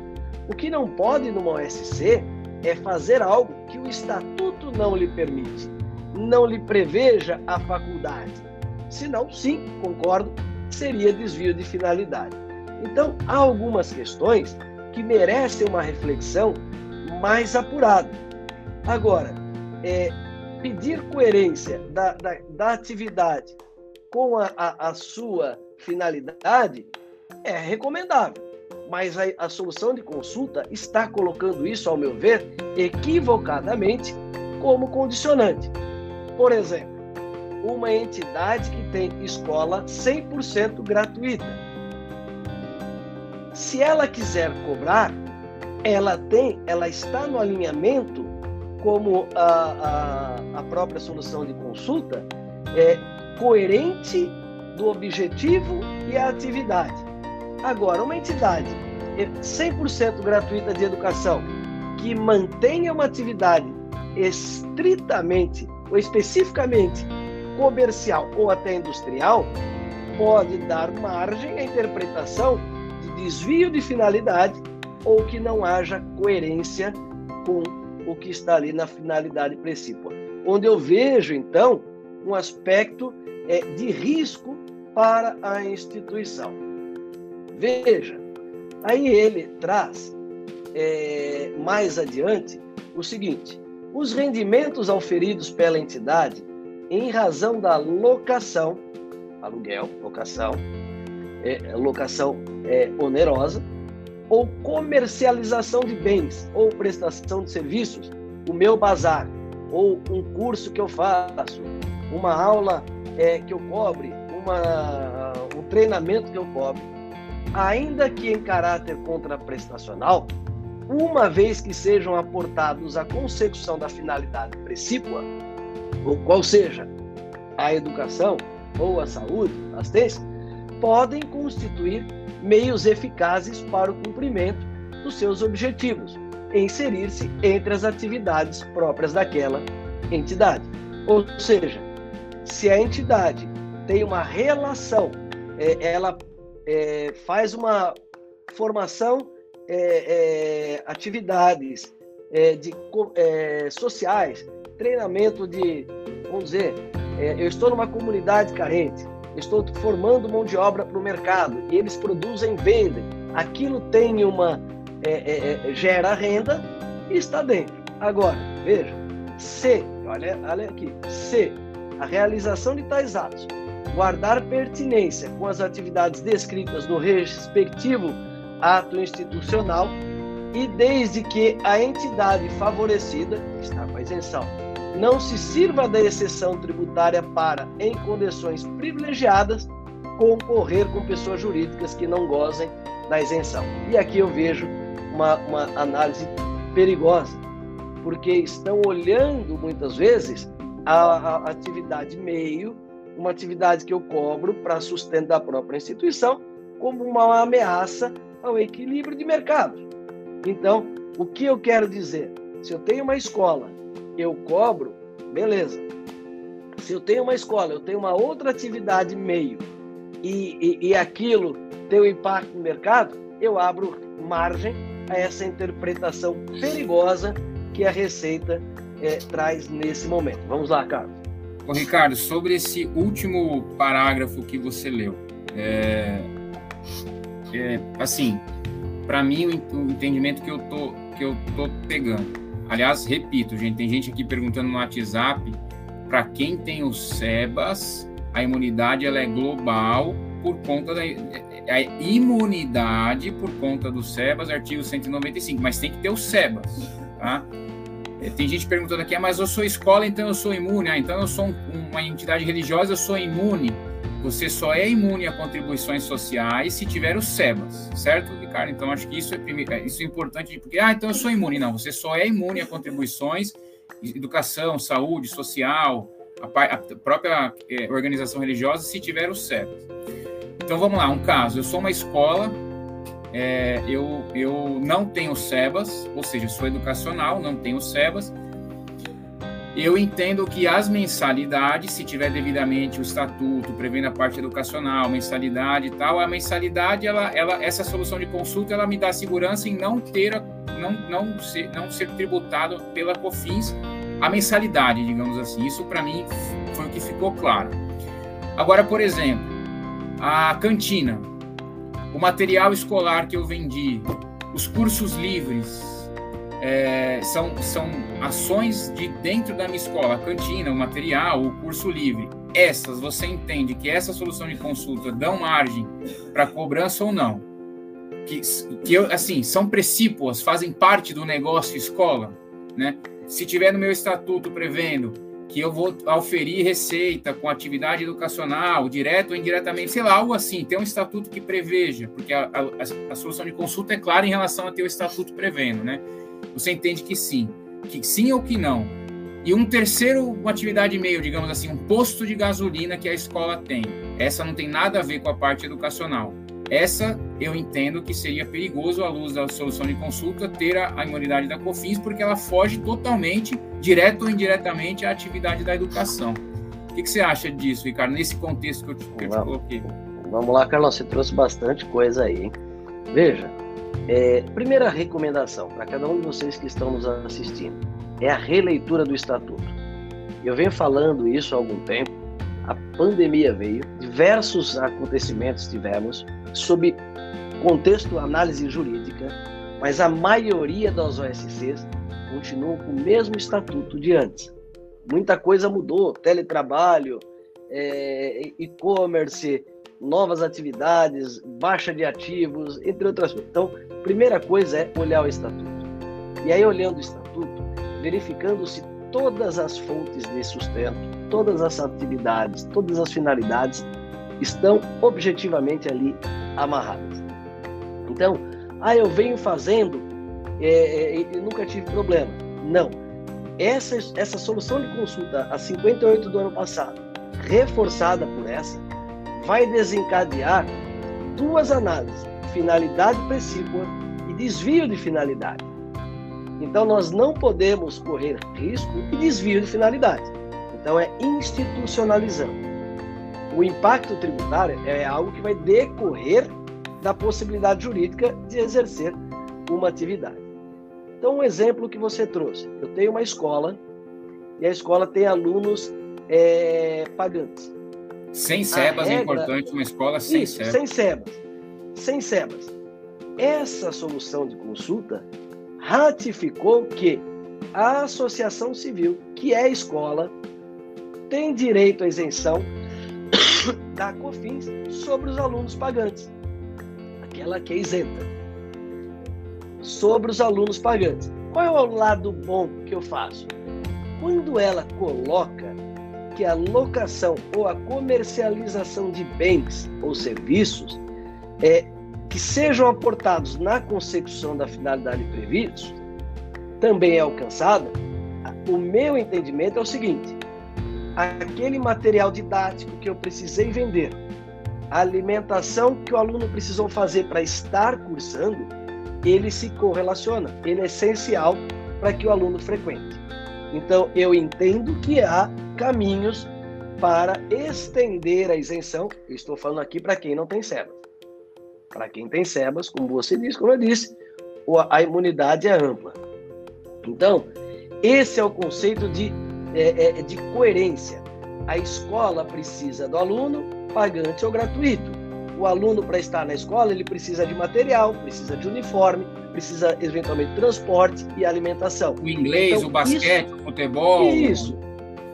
O que não pode numa OSC é fazer algo que o estatuto não lhe permite, não lhe preveja a faculdade. Senão, sim, concordo, seria desvio de finalidade. Então, há algumas questões que merecem uma reflexão mais apurada. Agora, é, pedir coerência da, da, da atividade com a, a, a, sua finalidade é recomendável, mas a, a solução de consulta está colocando isso, ao meu ver, equivocadamente como condicionante. Por exemplo, uma entidade que tem escola 100% gratuita. Se ela quiser cobrar, ela tem, ela está no alinhamento como a, a, a própria solução de consulta é coerente do objetivo e a atividade. Agora, uma entidade 100% gratuita de educação que mantenha uma atividade estritamente ou especificamente comercial ou até industrial pode dar margem à interpretação de desvio de finalidade ou que não haja coerência com o que está ali na finalidade precípua. Onde eu vejo, então, um aspecto é, de risco para a instituição. Veja, aí ele traz é, mais adiante o seguinte: os rendimentos auferidos pela entidade em razão da locação, aluguel, locação, é, locação é, onerosa, ou comercialização de bens ou prestação de serviços, o meu bazar, ou um curso que eu faço, uma aula é, que eu cobre, uma, um treinamento que eu cobre, ainda que em caráter contraprestacional, uma vez que sejam aportados à consecução da finalidade precípua, ou qual seja a educação ou a saúde, assistência, podem constituir meios eficazes para o cumprimento dos seus objetivos, inserir-se entre as atividades próprias daquela entidade. Ou seja, se a entidade tem uma relação, é, ela é, faz uma formação, é, é atividades é, de, é, sociais, treinamento de, vamos dizer, eu estou numa comunidade carente, estou formando mão de obra para o mercado e eles produzem, vendem. Aquilo tem uma gera renda e está dentro. Agora, veja, se, olha, olha aqui, se a realização de tais atos guardar pertinência com as atividades descritas no respectivo ato institucional e desde que a entidade favorecida está com a isenção não se sirva da exceção tributária para, em condições privilegiadas, concorrer com pessoas jurídicas que não gozem da isenção. E aqui eu vejo uma, uma análise perigosa, porque estão olhando muitas vezes a, a atividade meio uma atividade que eu cobro para sustento da própria instituição, como uma ameaça ao equilíbrio de mercado. Então, o que eu quero dizer? Se eu tenho uma escola, eu cobro, beleza. Se eu tenho uma escola, eu tenho uma outra atividade meio e, e, e aquilo tem um impacto no mercado, eu abro margem a essa interpretação perigosa que a Receita é, traz nesse momento. Vamos lá, Carlos. Ô, Ricardo, sobre esse último parágrafo que você leu, é, é, assim, para mim o entendimento que eu tô que eu tô pegando. Aliás, repito, gente, tem gente aqui perguntando no WhatsApp para quem tem o SEBAS, a imunidade ela é global por conta da a imunidade por conta do SEBAS, artigo 195, mas tem que ter o SEBAS, tá? É, tem gente perguntando aqui, ah, mas eu sou escola, então eu sou imune. Ah, então eu sou um, uma entidade religiosa, eu sou imune. Você só é imune a contribuições sociais se tiver o SEBAS, certo, Ricardo? Então acho que isso é, é, isso é importante, porque, ah, então eu sou imune. Não, você só é imune a contribuições, educação, saúde, social, a, a própria é, organização religiosa, se tiver o SEBAS. Então vamos lá, um caso, eu sou uma escola é, eu, eu não tenho SEBAS, ou seja, sou educacional, não tenho SEBAS. Eu entendo que as mensalidades, se tiver devidamente o estatuto, prevendo a parte educacional, mensalidade e tal, a mensalidade, ela, ela, essa solução de consulta, ela me dá segurança em não ter, não, não, ser, não ser tributado pela COFINS a mensalidade, digamos assim. Isso para mim foi o que ficou claro. Agora, por exemplo, a cantina, o material escolar que eu vendi, os cursos livres, é, são, são ações de dentro da minha escola, a cantina, o material, o curso livre. Essas, você entende que essa solução de consulta dão margem para cobrança ou não? Que, que eu, assim, são precípuas, fazem parte do negócio escola, né? Se tiver no meu estatuto prevendo que eu vou auferir receita com atividade educacional, direto ou indiretamente, sei lá, algo assim, tem um estatuto que preveja, porque a, a, a solução de consulta é clara em relação a ter o estatuto prevendo, né? Você entende que sim, que sim ou que não. E um terceiro, uma atividade meio, digamos assim, um posto de gasolina que a escola tem. Essa não tem nada a ver com a parte educacional. Essa eu entendo que seria perigoso, à luz da solução de consulta, ter a, a imunidade da COFINS, porque ela foge totalmente, direto ou indiretamente, à atividade da educação. O que, que você acha disso, Ricardo, nesse contexto que eu te, que eu te coloquei? Vamos lá, Carlos, você trouxe bastante coisa aí. Hein? Veja, é, primeira recomendação para cada um de vocês que estão nos assistindo é a releitura do Estatuto. Eu venho falando isso há algum tempo, a pandemia veio, diversos acontecimentos tivemos, sob contexto análise jurídica, mas a maioria das OSCs continuam com o mesmo estatuto de antes. Muita coisa mudou, teletrabalho, é, e-commerce, novas atividades, baixa de ativos, entre outras coisas. Então, primeira coisa é olhar o estatuto. E aí, olhando o estatuto, verificando se todas as fontes de sustento, todas as atividades, todas as finalidades estão objetivamente ali amarradas. Então, ah, eu venho fazendo é, é, e nunca tive problema. Não. Essa, essa solução de consulta, a 58 do ano passado, reforçada por essa, vai desencadear duas análises: finalidade precípua e desvio de finalidade. Então, nós não podemos correr risco de desvio de finalidade. Então, é institucionalizando. O impacto tributário é algo que vai decorrer da possibilidade jurídica de exercer uma atividade. Então, um exemplo que você trouxe: eu tenho uma escola e a escola tem alunos é, pagantes. Sem sebas regra... é importante uma escola sem Isso, sebas. Sem sebas. Sem sebas. Essa solução de consulta ratificou que a associação civil, que é escola, tem direito à isenção da COFINS sobre os alunos pagantes. Aquela que é isenta. Sobre os alunos pagantes. Qual é o lado bom que eu faço? Quando ela coloca que a locação ou a comercialização de bens ou serviços é, que sejam aportados na consecução da finalidade prevista também é alcançada, o meu entendimento é o seguinte: aquele material didático que eu precisei vender, a alimentação que o aluno precisou fazer para estar cursando, ele se correlaciona, ele é essencial para que o aluno frequente. Então, eu entendo que há caminhos para estender a isenção. estou falando aqui para quem não tem sebas. Para quem tem sebas, como você disse, como eu disse, a imunidade é ampla. Então, esse é o conceito de, é, é, de coerência. A escola precisa do aluno, pagante ou gratuito. O aluno, para estar na escola, ele precisa de material, precisa de uniforme, precisa eventualmente de transporte e alimentação. O inglês, então, o basquete, isso, o futebol. Isso.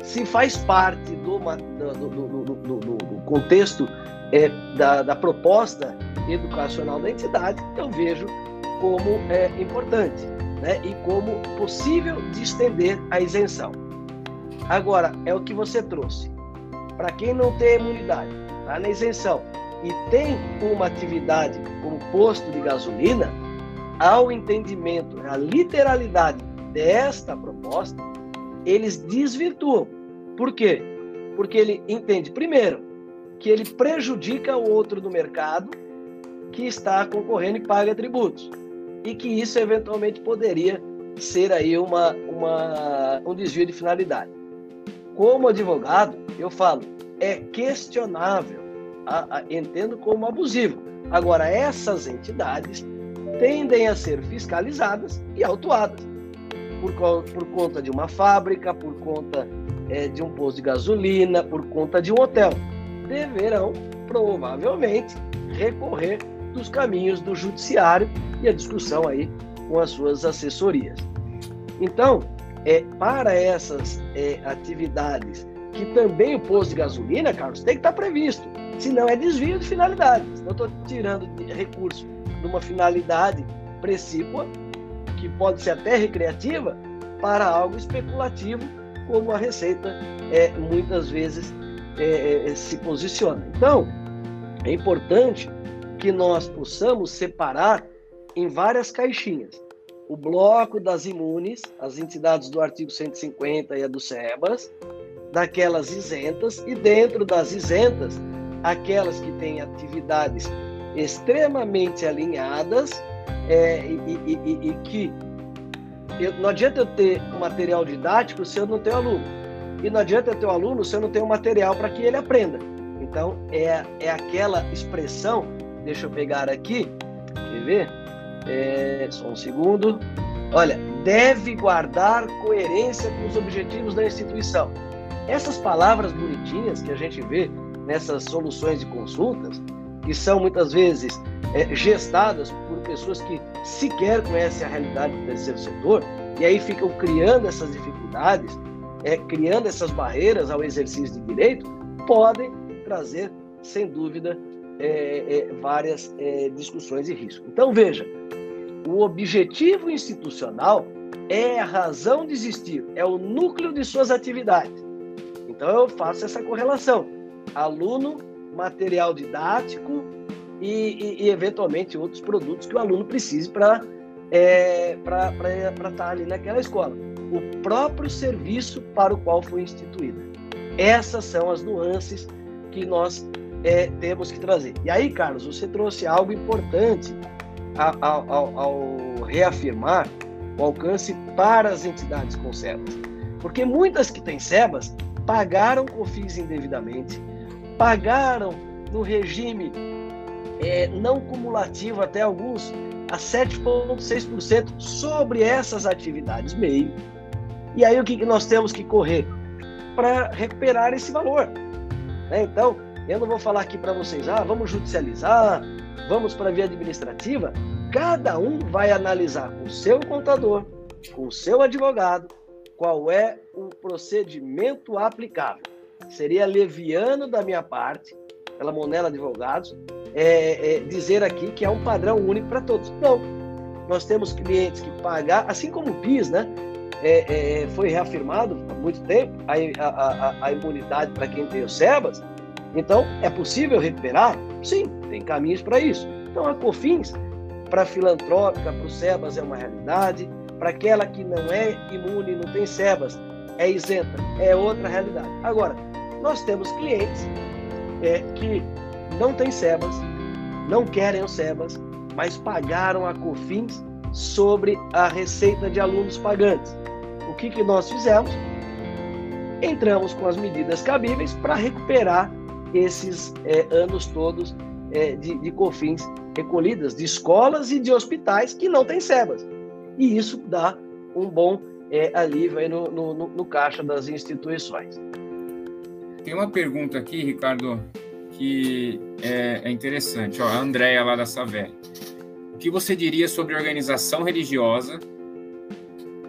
Se faz parte do, do, do, do, contexto é, da, da proposta educacional da entidade, eu vejo como é importante né, e como possível de estender a isenção. Agora, é o que você trouxe. Para quem não tem imunidade, está na isenção e tem uma atividade como posto de gasolina, ao entendimento, a literalidade desta proposta, eles desvirtuam. Por quê? Porque ele entende, primeiro, que ele prejudica o outro do mercado que está concorrendo e paga tributos. E que isso eventualmente poderia ser aí uma, uma, um desvio de finalidade. Como advogado, eu falo, é questionável, a, a, entendo como abusivo. Agora, essas entidades tendem a ser fiscalizadas e autuadas por, por conta de uma fábrica, por conta é, de um posto de gasolina, por conta de um hotel. Deverão, provavelmente, recorrer dos caminhos do judiciário e a discussão aí com as suas assessorias. Então, é, para essas é, atividades que também o posto de gasolina, Carlos, tem que estar previsto, senão é desvio de finalidade. Senão estou tirando recurso de uma finalidade precípua, que pode ser até recreativa, para algo especulativo, como a Receita é, muitas vezes é, é, se posiciona. Então, é importante que nós possamos separar em várias caixinhas. O bloco das imunes, as entidades do artigo 150 e a do SEBAS, daquelas isentas, e dentro das isentas, aquelas que têm atividades extremamente alinhadas é, e, e, e, e, que eu, não adianta eu ter um material didático se eu não tenho aluno. E não adianta eu ter um aluno se eu não tenho um material para que ele aprenda. Então, é, é aquela expressão, deixa eu pegar aqui, quer ver? É, só um segundo. Olha, deve guardar coerência com os objetivos da instituição. Essas palavras bonitinhas que a gente vê nessas soluções de consultas, que são muitas vezes é, gestadas por pessoas que sequer conhecem a realidade do terceiro setor, e aí ficam criando essas dificuldades, é, criando essas barreiras ao exercício de direito, podem trazer, sem dúvida, é, é, várias é, discussões e riscos. Então, veja, o objetivo institucional é a razão de existir, é o núcleo de suas atividades. Então, eu faço essa correlação. Aluno, material didático e, e, e eventualmente, outros produtos que o aluno precise para é, estar tá ali naquela escola. O próprio serviço para o qual foi instituída. Essas são as nuances que nós é, temos que trazer. E aí, Carlos, você trouxe algo importante ao, ao, ao reafirmar o alcance para as entidades com SEBAS. Porque muitas que têm SEBAS pagaram COFINS indevidamente, pagaram no regime é, não cumulativo, até alguns a 7,6% sobre essas atividades meio. E aí o que, nós temos que correr? Para recuperar esse valor. Né? Então, eu não vou falar aqui para vocês, ah, vamos judicializar, vamos para a via administrativa. Cada um vai analisar com o seu contador, com o seu advogado, qual é o procedimento aplicável. Seria leviano da minha parte, pela Monela Advogados, é, é, dizer aqui que é um padrão único para todos. Não. Nós temos clientes que pagar, assim como o PIS, né? É, é, foi reafirmado há muito tempo a, a, a, imunidade para quem tem o SEBAS, então, é possível recuperar? Sim, tem caminhos para isso. Então, a COFINS, para filantrópica, para o SEBAS, é uma realidade. Para aquela que não é imune, não tem SEBAS, é isenta, é outra realidade. Agora, nós temos clientes é, que não têm SEBAS, não querem o SEBAS, mas pagaram a COFINS sobre a receita de alunos pagantes. O que, que nós fizemos? Entramos com as medidas cabíveis para recuperar esses é, anos todos é, de, de COFINS recolhidas de escolas e de hospitais que não têm SEBAS. E isso dá um bom é, alívio no, no, no, caixa das instituições. Tem uma pergunta aqui, Ricardo, que é, é interessante. Ó, a Andréia lá da Saveri. O que você diria sobre organização religiosa,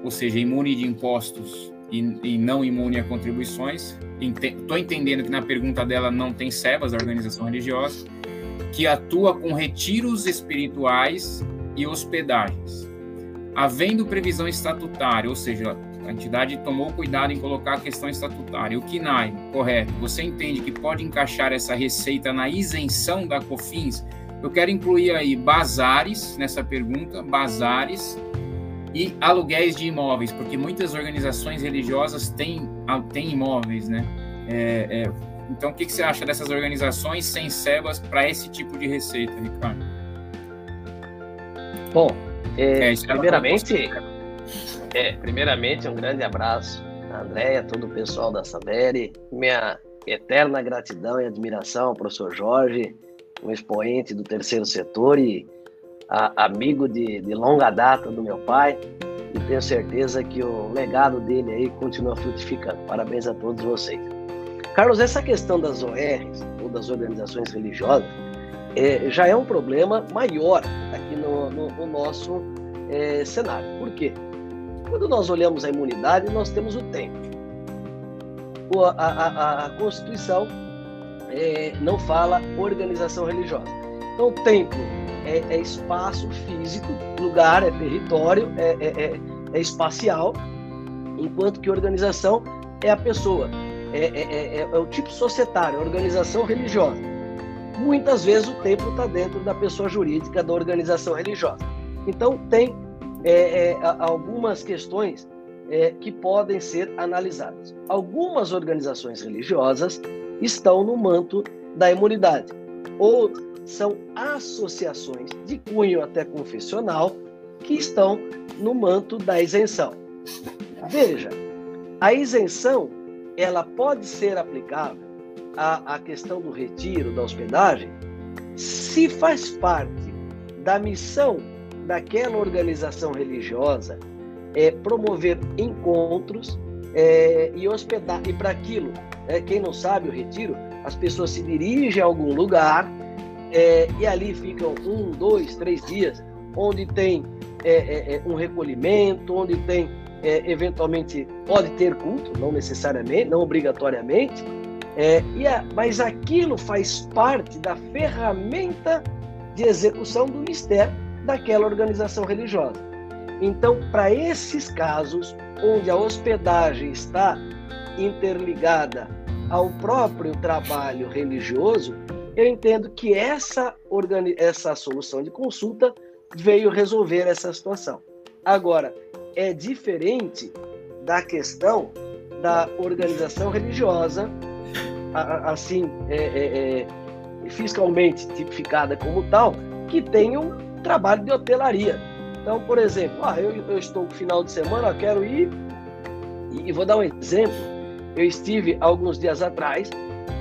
ou seja, imune de impostos e, e não imune a contribuições. Estou entendendo que na pergunta dela não tem SEBAS, da organização religiosa, que atua com retiros espirituais e hospedagens. Havendo previsão estatutária, ou seja, a entidade tomou cuidado em colocar a questão estatutária. O KINAI, correto, você entende que pode encaixar essa receita na isenção da COFINS? Eu quero incluir aí bazares nessa pergunta, bazares e aluguéis de imóveis, porque muitas organizações religiosas têm, têm imóveis, né? É, é, então, o que, que, você acha dessas organizações sem SEBAS para esse tipo de receita, Ricardo? Bom, é, é primeiramente, é, primeiramente, um grande abraço a Andréia, todo o pessoal da Sabere, minha eterna gratidão e admiração ao professor Jorge, um expoente do terceiro setor e a, amigo de, de longa data do meu pai e tenho certeza que o legado dele aí continua frutificando. Parabéns a todos vocês. Carlos, essa questão das ORs, ou das organizações religiosas, é, já é um problema maior aqui no, no, no nosso é, cenário. Por quê? Quando nós olhamos a imunidade, nós temos o tempo. A, a, a, Constituição é, não fala organização religiosa. Então, templo é, é espaço físico, lugar, é território, é, é, é, é espacial, enquanto que organização é a pessoa, é, é, o tipo societário, organização religiosa. Muitas vezes o templo está dentro da pessoa jurídica da organização religiosa. Então, tem algumas questões que podem ser analisadas. Algumas organizações religiosas estão no manto da imunidade. Ou são associações de cunho até confessional que estão no manto da isenção. Veja, a isenção ela pode ser aplicável à, à questão do retiro, da hospedagem, se faz parte da missão daquela organização religiosa é promover encontros é, e hospedar. E para aquilo, é, quem não sabe o retiro, as pessoas se dirigem a algum lugar é, e ali ficam um, dois, três dias, onde tem é, é, é um recolhimento, onde tem eventualmente pode ter culto, não necessariamente, não obrigatoriamente, e a, mas aquilo faz parte da ferramenta de execução do mistério daquela organização religiosa. Então, para esses casos onde a hospedagem está interligada ao próprio trabalho religioso, eu entendo que essa, essa solução de consulta veio resolver essa situação. Agora, é diferente da questão da organização religiosa, assim, é, é, é, fiscalmente tipificada como tal, que tem um trabalho de hotelaria. Então, por exemplo, ah, eu, eu estou no final de semana, eu quero ir, e, e vou dar um exemplo. Eu estive alguns dias atrás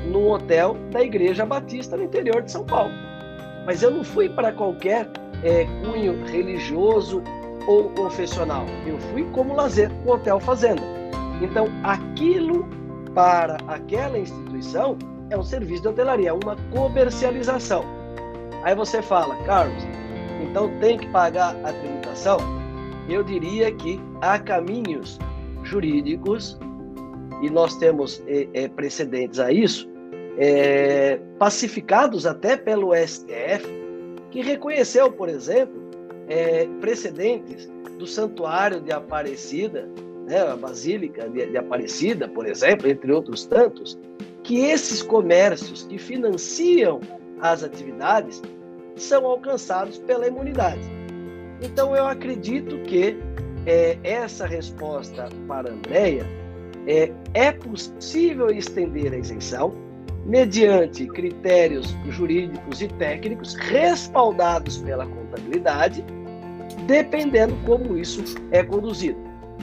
num hotel da Igreja Batista no interior de São Paulo. Mas eu não fui para qualquer é, cunho religioso ou confessional. Eu fui como lazer, um hotel fazenda. Então, aquilo para aquela instituição é um serviço de hotelaria, é uma comercialização. Aí você fala, Carlos, então tem que pagar a tributação? Eu diria que há caminhos jurídicos, e nós temos é, é, precedentes a isso, é, pacificados até pelo STF, que reconheceu, por exemplo, é, precedentes do Santuário de Aparecida, né, a Basílica de, de Aparecida, por exemplo, entre outros tantos, que esses comércios que financiam as atividades são alcançados pela imunidade. Então, eu acredito que é, essa resposta para a Andrea é, é possível estender a isenção mediante critérios jurídicos e técnicos respaldados pela contabilidade, dependendo como isso é conduzido.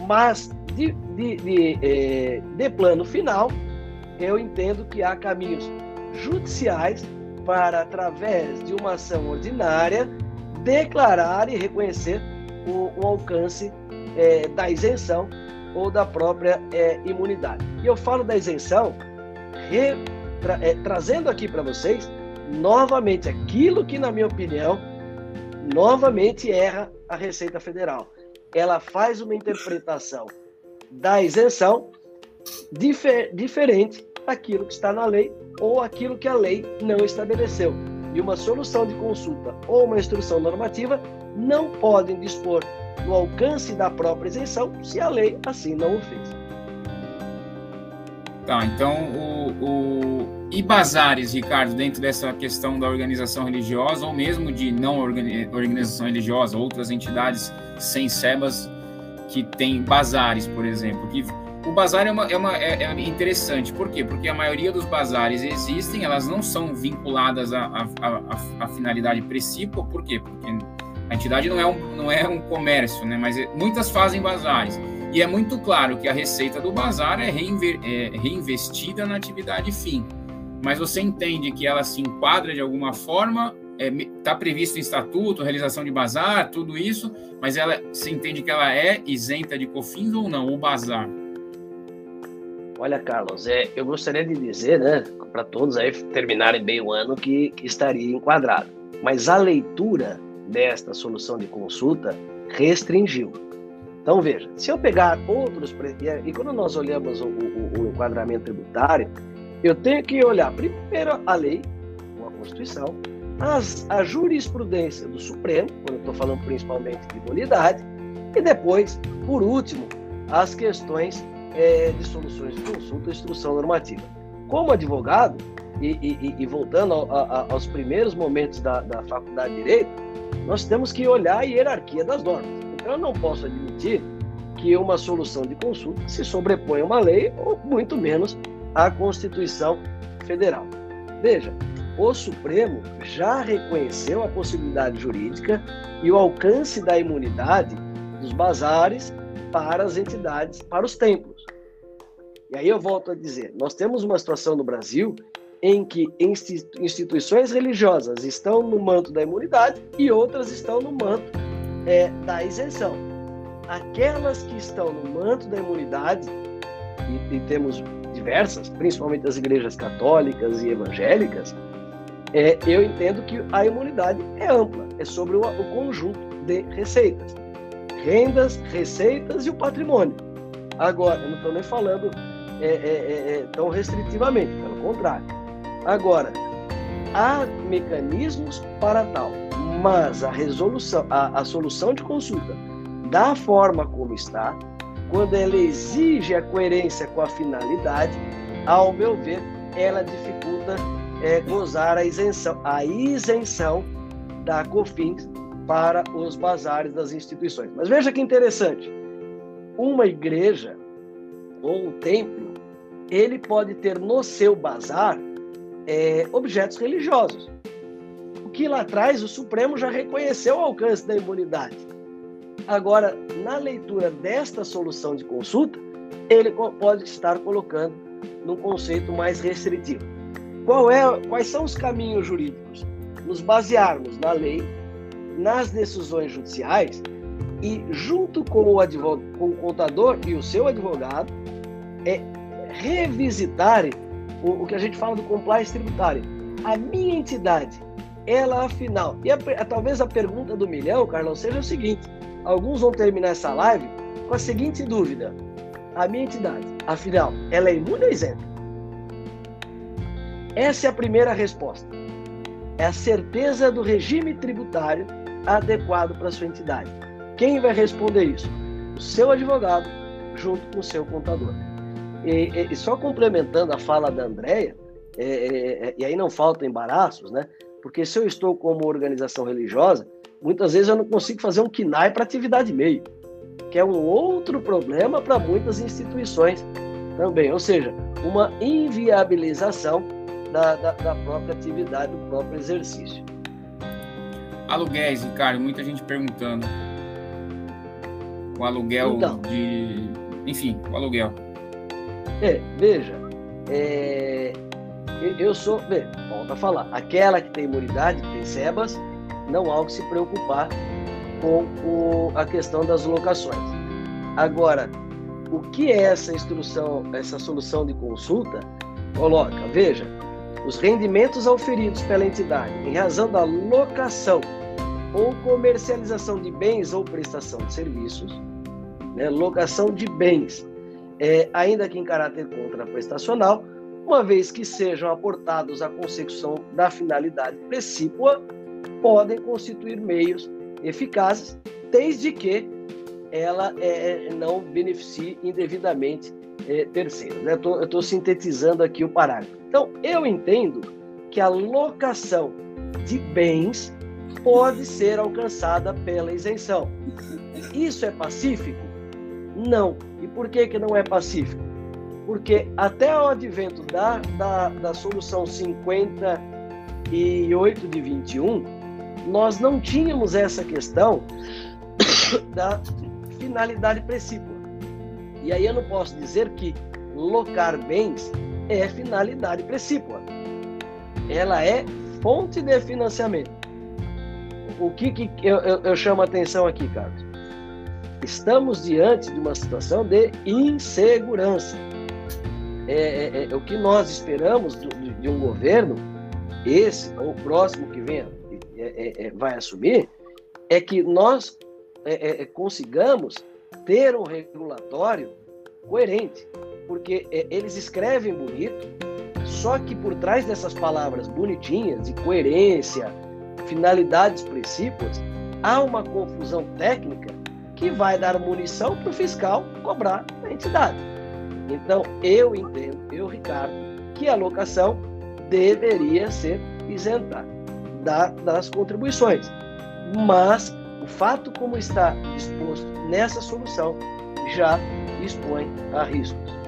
Mas, de, de, de, é, de plano final, eu entendo que há caminhos judiciais para, através de uma ação ordinária, declarar e reconhecer o, o alcance é, da isenção ou da própria é, imunidade. E eu falo da isenção re, tra, é, trazendo aqui para vocês novamente aquilo que, na minha opinião, novamente erra a Receita Federal. Ela faz uma interpretação da isenção difer, diferente daquilo que está na lei ou aquilo que a lei não estabeleceu. E uma solução de consulta ou uma instrução normativa não podem dispor do alcance da própria isenção se a lei assim não o fez. Tá, então o, o... e bazares, Ricardo, dentro dessa questão da organização religiosa ou mesmo de não organização religiosa, outras entidades sem sebas que têm bazares, por exemplo, que o bazar é, uma, é, uma, é, é, interessante, por quê? Porque a maioria dos bazares existem, elas não são vinculadas à, à, finalidade principal, por quê? Porque a entidade não é um, não é um comércio, né? mas é, muitas fazem bazares. E é muito claro que a receita do bazar é, reinver, é reinvestida na atividade fim. Mas você entende que ela se enquadra de alguma forma, está é, previsto em estatuto, realização de bazar, tudo isso, mas ela se entende que ela é isenta de cofins ou não, o bazar? Olha, Carlos, é, eu gostaria de dizer, né, para todos aí terminarem bem o ano, que, que estaria enquadrado. Mas a leitura desta solução de consulta restringiu. Então, veja, se eu pegar outros. E quando nós olhamos o, o, o enquadramento tributário, eu tenho que olhar primeiro a lei, a Constituição, as, a jurisprudência do Supremo, quando eu estou falando principalmente de imunidade, e depois, por último, as questões é, de soluções de consulta e instrução normativa. Como advogado, e, e, e voltando a, a, aos primeiros momentos da, da faculdade de Direito, nós temos que olhar a hierarquia das normas. Então, eu não posso admitir que uma solução de consulta se sobreponha a uma lei, ou muito menos à Constituição Federal. Veja, o Supremo já reconheceu a possibilidade jurídica e o alcance da imunidade dos bazares para as entidades, para os templos. E aí eu volto a dizer, nós temos uma situação no Brasil em que instituições religiosas estão no manto da imunidade e outras estão no manto é, da isenção. Aquelas que estão no manto da imunidade, e, e temos diversas, principalmente as igrejas católicas e evangélicas, é, eu entendo que a imunidade é ampla, é sobre o, o conjunto de receitas. Rendas, receitas e o patrimônio. Agora, eu não estou nem falando é, é, é, é, tão restritivamente, pelo contrário. Agora, há mecanismos para tal, mas a resolução, a, a solução de consulta, da forma como está, quando ela exige a coerência com a finalidade, ao meu ver, ela dificulta é, gozar a isenção, a isenção da COFINS para os bazares das instituições. Mas veja que interessante, uma igreja ou um templo, ele pode ter no seu bazar é, objetos religiosos. O que lá atrás o Supremo já reconheceu o alcance da imunidade. Agora, na leitura desta solução de consulta, ele pode estar colocando num conceito mais restritivo. É, quais são os caminhos jurídicos? Nos basearmos na lei, nas decisões judiciais e, junto com o, advogado, com o contador e o seu advogado, é revisitarem o, o que a gente fala do compliance tributário. A minha entidade, ela afinal, e a, a, talvez a pergunta do milhão, Carlão, seja o seguinte: alguns vão terminar essa live com a seguinte dúvida: a minha entidade, afinal, ela é imune ou isenta? Essa é a primeira resposta. É a certeza do regime tributário adequado para sua entidade. Quem vai responder isso? O seu advogado, junto com o seu contador. E, e só complementando a fala da Andréia, é, é, é, e aí não faltam embaraços, né? Porque se eu estou como organização religiosa, muitas vezes eu não consigo fazer um KINAI para atividade meio, que é um outro problema para muitas instituições também, ou seja, uma inviabilização da, da, da, própria atividade, do próprio exercício. Aluguéis, Ricardo, muita gente perguntando. O aluguel então, de. Enfim, o aluguel. É, veja, é, eu sou, bem, volta a falar, aquela que tem imunidade, que tem sebas, não há o que se preocupar com o, a questão das locações. Agora, o que é essa instrução, essa solução de consulta? Coloca, veja, os rendimentos auferidos pela entidade em razão da locação ou comercialização de bens ou prestação de serviços, né, locação de bens é, ainda que em caráter contraprestacional, uma vez que sejam aportados à consecução da finalidade precípua, podem constituir meios eficazes, desde que ela é, não beneficie indevidamente é, terceiros. Né? Eu estou sintetizando aqui o parágrafo. Então, eu entendo que a locação de bens pode ser alcançada pela isenção. Isso é pacífico? Não. E por que, que não é pacífico? Porque até o advento da, da, da solução 58 de 21, nós não tínhamos essa questão da finalidade precípua. E aí eu não posso dizer que locar bens é finalidade precípua. Ela é fonte de financiamento. O que, que eu, eu, eu chamo a atenção aqui, Carlos? Estamos diante de uma situação de insegurança. É, é, é o que nós esperamos de, de, um governo, esse ou o próximo que venha é, é, é, vai assumir, é que nós consigamos ter um regulatório coerente, porque eles escrevem bonito, só que por trás dessas palavras bonitinhas de coerência, finalidades precípuas, há uma confusão técnica que vai dar munição para o fiscal cobrar da entidade. Então, eu entendo, eu, Ricardo, que a locação deveria ser isenta da, das contribuições. Mas o fato como está disposto nessa solução já expõe a riscos.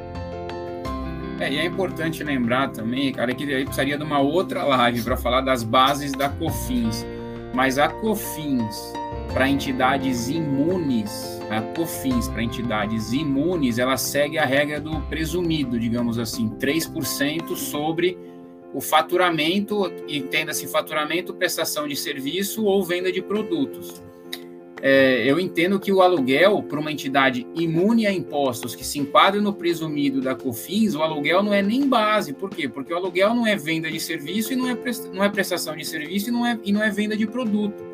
É, e é importante lembrar também, cara, que aí precisaria de uma outra live para falar das bases da COFINS. Mas a COFINS, para entidades imunes, a COFINS para entidades imunes, ela segue a regra do presumido, digamos assim, 3% sobre o faturamento, e tendo esse faturamento, prestação de serviço ou venda de produtos. é, eu entendo que o aluguel para uma entidade imune a impostos que se enquadra no presumido da COFINS, o aluguel não é nem base. Por quê? Porque o aluguel não é venda de serviço e não é, não é prestação de serviço e não é, e não é venda de produto.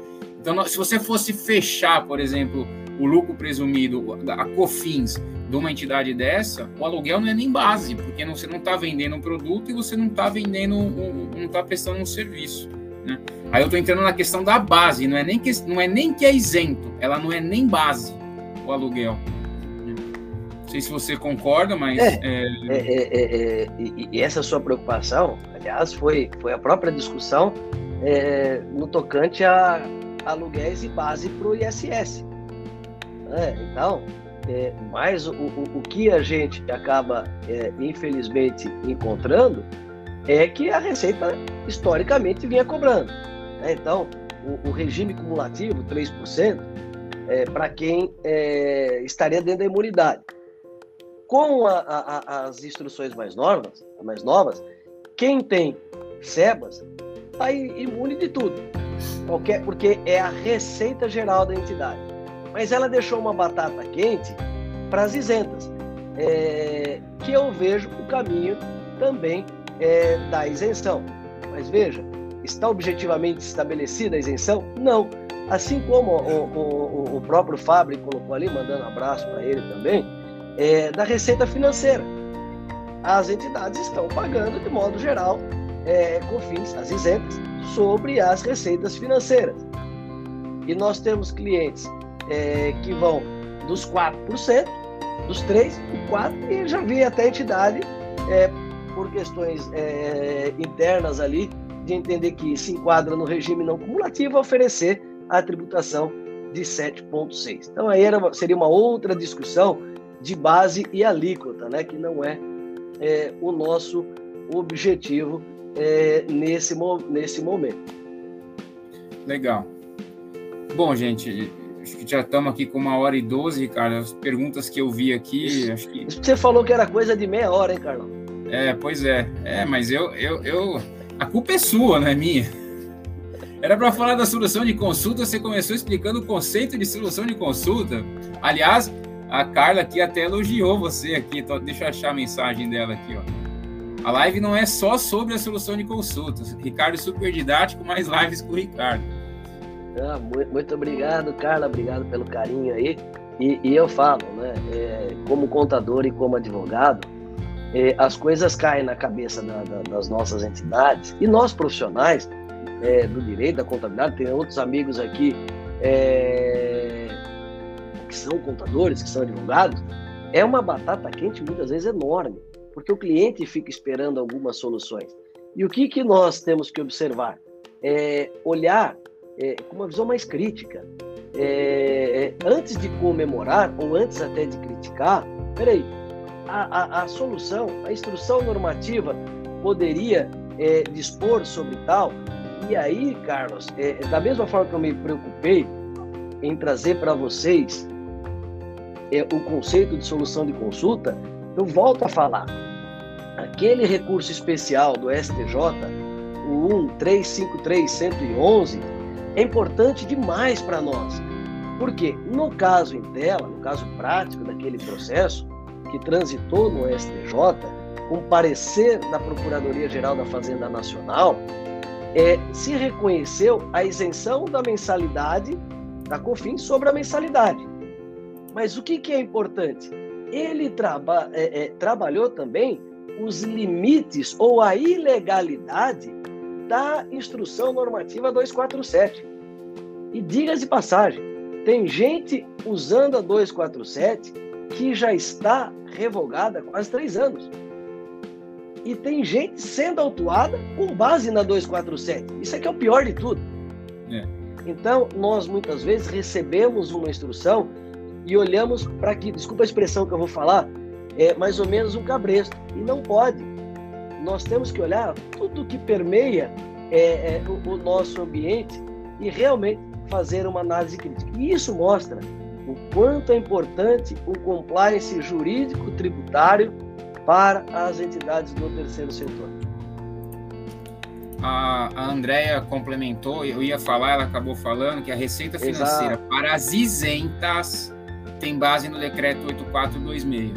Então, se você fosse fechar, por exemplo, o lucro presumido, a COFINS, de uma entidade dessa, o aluguel não é nem base, porque você não está vendendo um produto e você não está vendendo, um, não está prestando um serviço. Né? Aí eu estou entrando na questão da base, não é, nem que, não é nem que é isento, ela não é nem base, o aluguel. Não sei se você concorda, mas. É, é... É, é e, e, essa sua preocupação, aliás, foi, foi a própria discussão é, no tocante a aluguéis e base para o ISS. então, é, mas o, o, o, que a gente acaba, é, infelizmente, encontrando é que a Receita historicamente vinha cobrando. Né? Então, o, o, regime cumulativo, 3%, é, para quem é, estaria dentro da imunidade. Com a, a, as instruções mais novas, mais novas, quem tem SEBAS está imune de tudo, qualquer, porque é a receita geral da entidade. Mas ela deixou uma batata quente para as isentas, é, que eu vejo o caminho também é, da isenção. Mas veja, está objetivamente estabelecida a isenção? Não. Assim como o, o, o próprio Fábio colocou ali, mandando abraço para ele também, é, da receita financeira. As entidades estão pagando, de modo geral, é, COFINS, as isentas, sobre as receitas financeiras. E nós temos clientes é, que vão dos 4%, dos 3%, o 4%, e já vi até entidade é, por questões é, internas ali, de entender que se enquadra no regime não cumulativo, oferecer a tributação de 7,6. Então aí era, seria uma outra discussão de base e alíquota, né, que não é, é o nosso objetivo é, nesse, nesse momento. Legal. Bom, gente, acho que já estamos aqui com uma hora e doze, Ricardo. As perguntas que eu vi aqui. Isso, acho que... Você falou que era coisa de meia hora, hein, Carlão? É, pois é. É, mas eu, eu, eu. A culpa é sua, não é minha. Era para falar da solução de consulta, você começou explicando o conceito de solução de consulta. Aliás, a Carla aqui até elogiou você aqui. Deixa eu achar a mensagem dela aqui, ó. A live não é só sobre a solução de consultas. Ricardo é super didático, mais lives com o Ricardo. Ah, muito, muito, obrigado, Carla. Obrigado pelo carinho aí. E, e eu falo, né? É, como contador e como advogado, é, as coisas caem na cabeça da, da, das nossas entidades e nós profissionais é, do direito, da contabilidade, tem outros amigos aqui é, que são contadores, que são advogados, é uma batata quente muitas vezes enorme, porque o cliente fica esperando algumas soluções. E o que, que nós temos que observar? É olhar é, com uma visão mais crítica. É, é antes de comemorar, ou antes até de criticar, peraí, a, a, a solução, a instrução normativa poderia é, dispor sobre tal. E aí, Carlos, é, da mesma forma que eu me preocupei em trazer para vocês é, o conceito de solução de consulta, eu volto a falar. Aquele recurso especial do STJ, o 1353111, é importante demais para nós. Porque no caso em tela, no caso prático daquele processo, que transitou no STJ, com parecer da Procuradoria-Geral da Fazenda Nacional, é, se reconheceu a isenção da mensalidade da COFINS sobre a mensalidade. Mas o que, que é importante? Ele traba, é, é, trabalhou também os limites ou a ilegalidade da Instrução Normativa 247. E diga de passagem, tem gente usando a 247 que já está revogada há quase três anos. E tem gente sendo autuada com base na 247. Isso é que é o pior de tudo. É. Então, nós muitas vezes recebemos uma instrução e olhamos para que, desculpa a expressão que eu vou falar, é mais ou menos um cabresto. E não pode. Nós temos que olhar tudo que permeia é, é, o, o nosso ambiente e realmente fazer uma análise crítica. E isso mostra o quanto é importante o compliance jurídico tributário para as entidades do terceiro setor. a, a Andrea complementou, eu ia falar, ela acabou falando que a receita financeira Exato. para as isentas tem base no decreto 8426.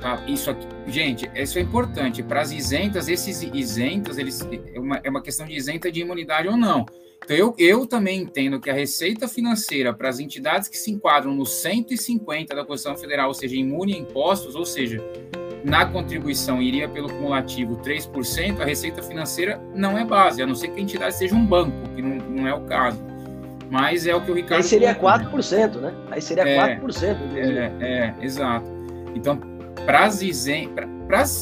Tá? Isso aqui, gente, isso é importante. Para as isentas, esses isentas, eles é uma, é uma questão de isenta de imunidade ou não. Então, eu, eu também entendo que a receita financeira para as entidades que se enquadram no 150 da Constituição Federal, ou seja, imune a impostos, ou seja, na contribuição iria pelo cumulativo 3%, a receita financeira não é base, a não ser que a entidade seja um banco, que não, não é o caso. Mas é o que o Ricardo. Aí seria colocou. 4%, né? Aí seria é, 4%. É, é, exato. Então, para as isen...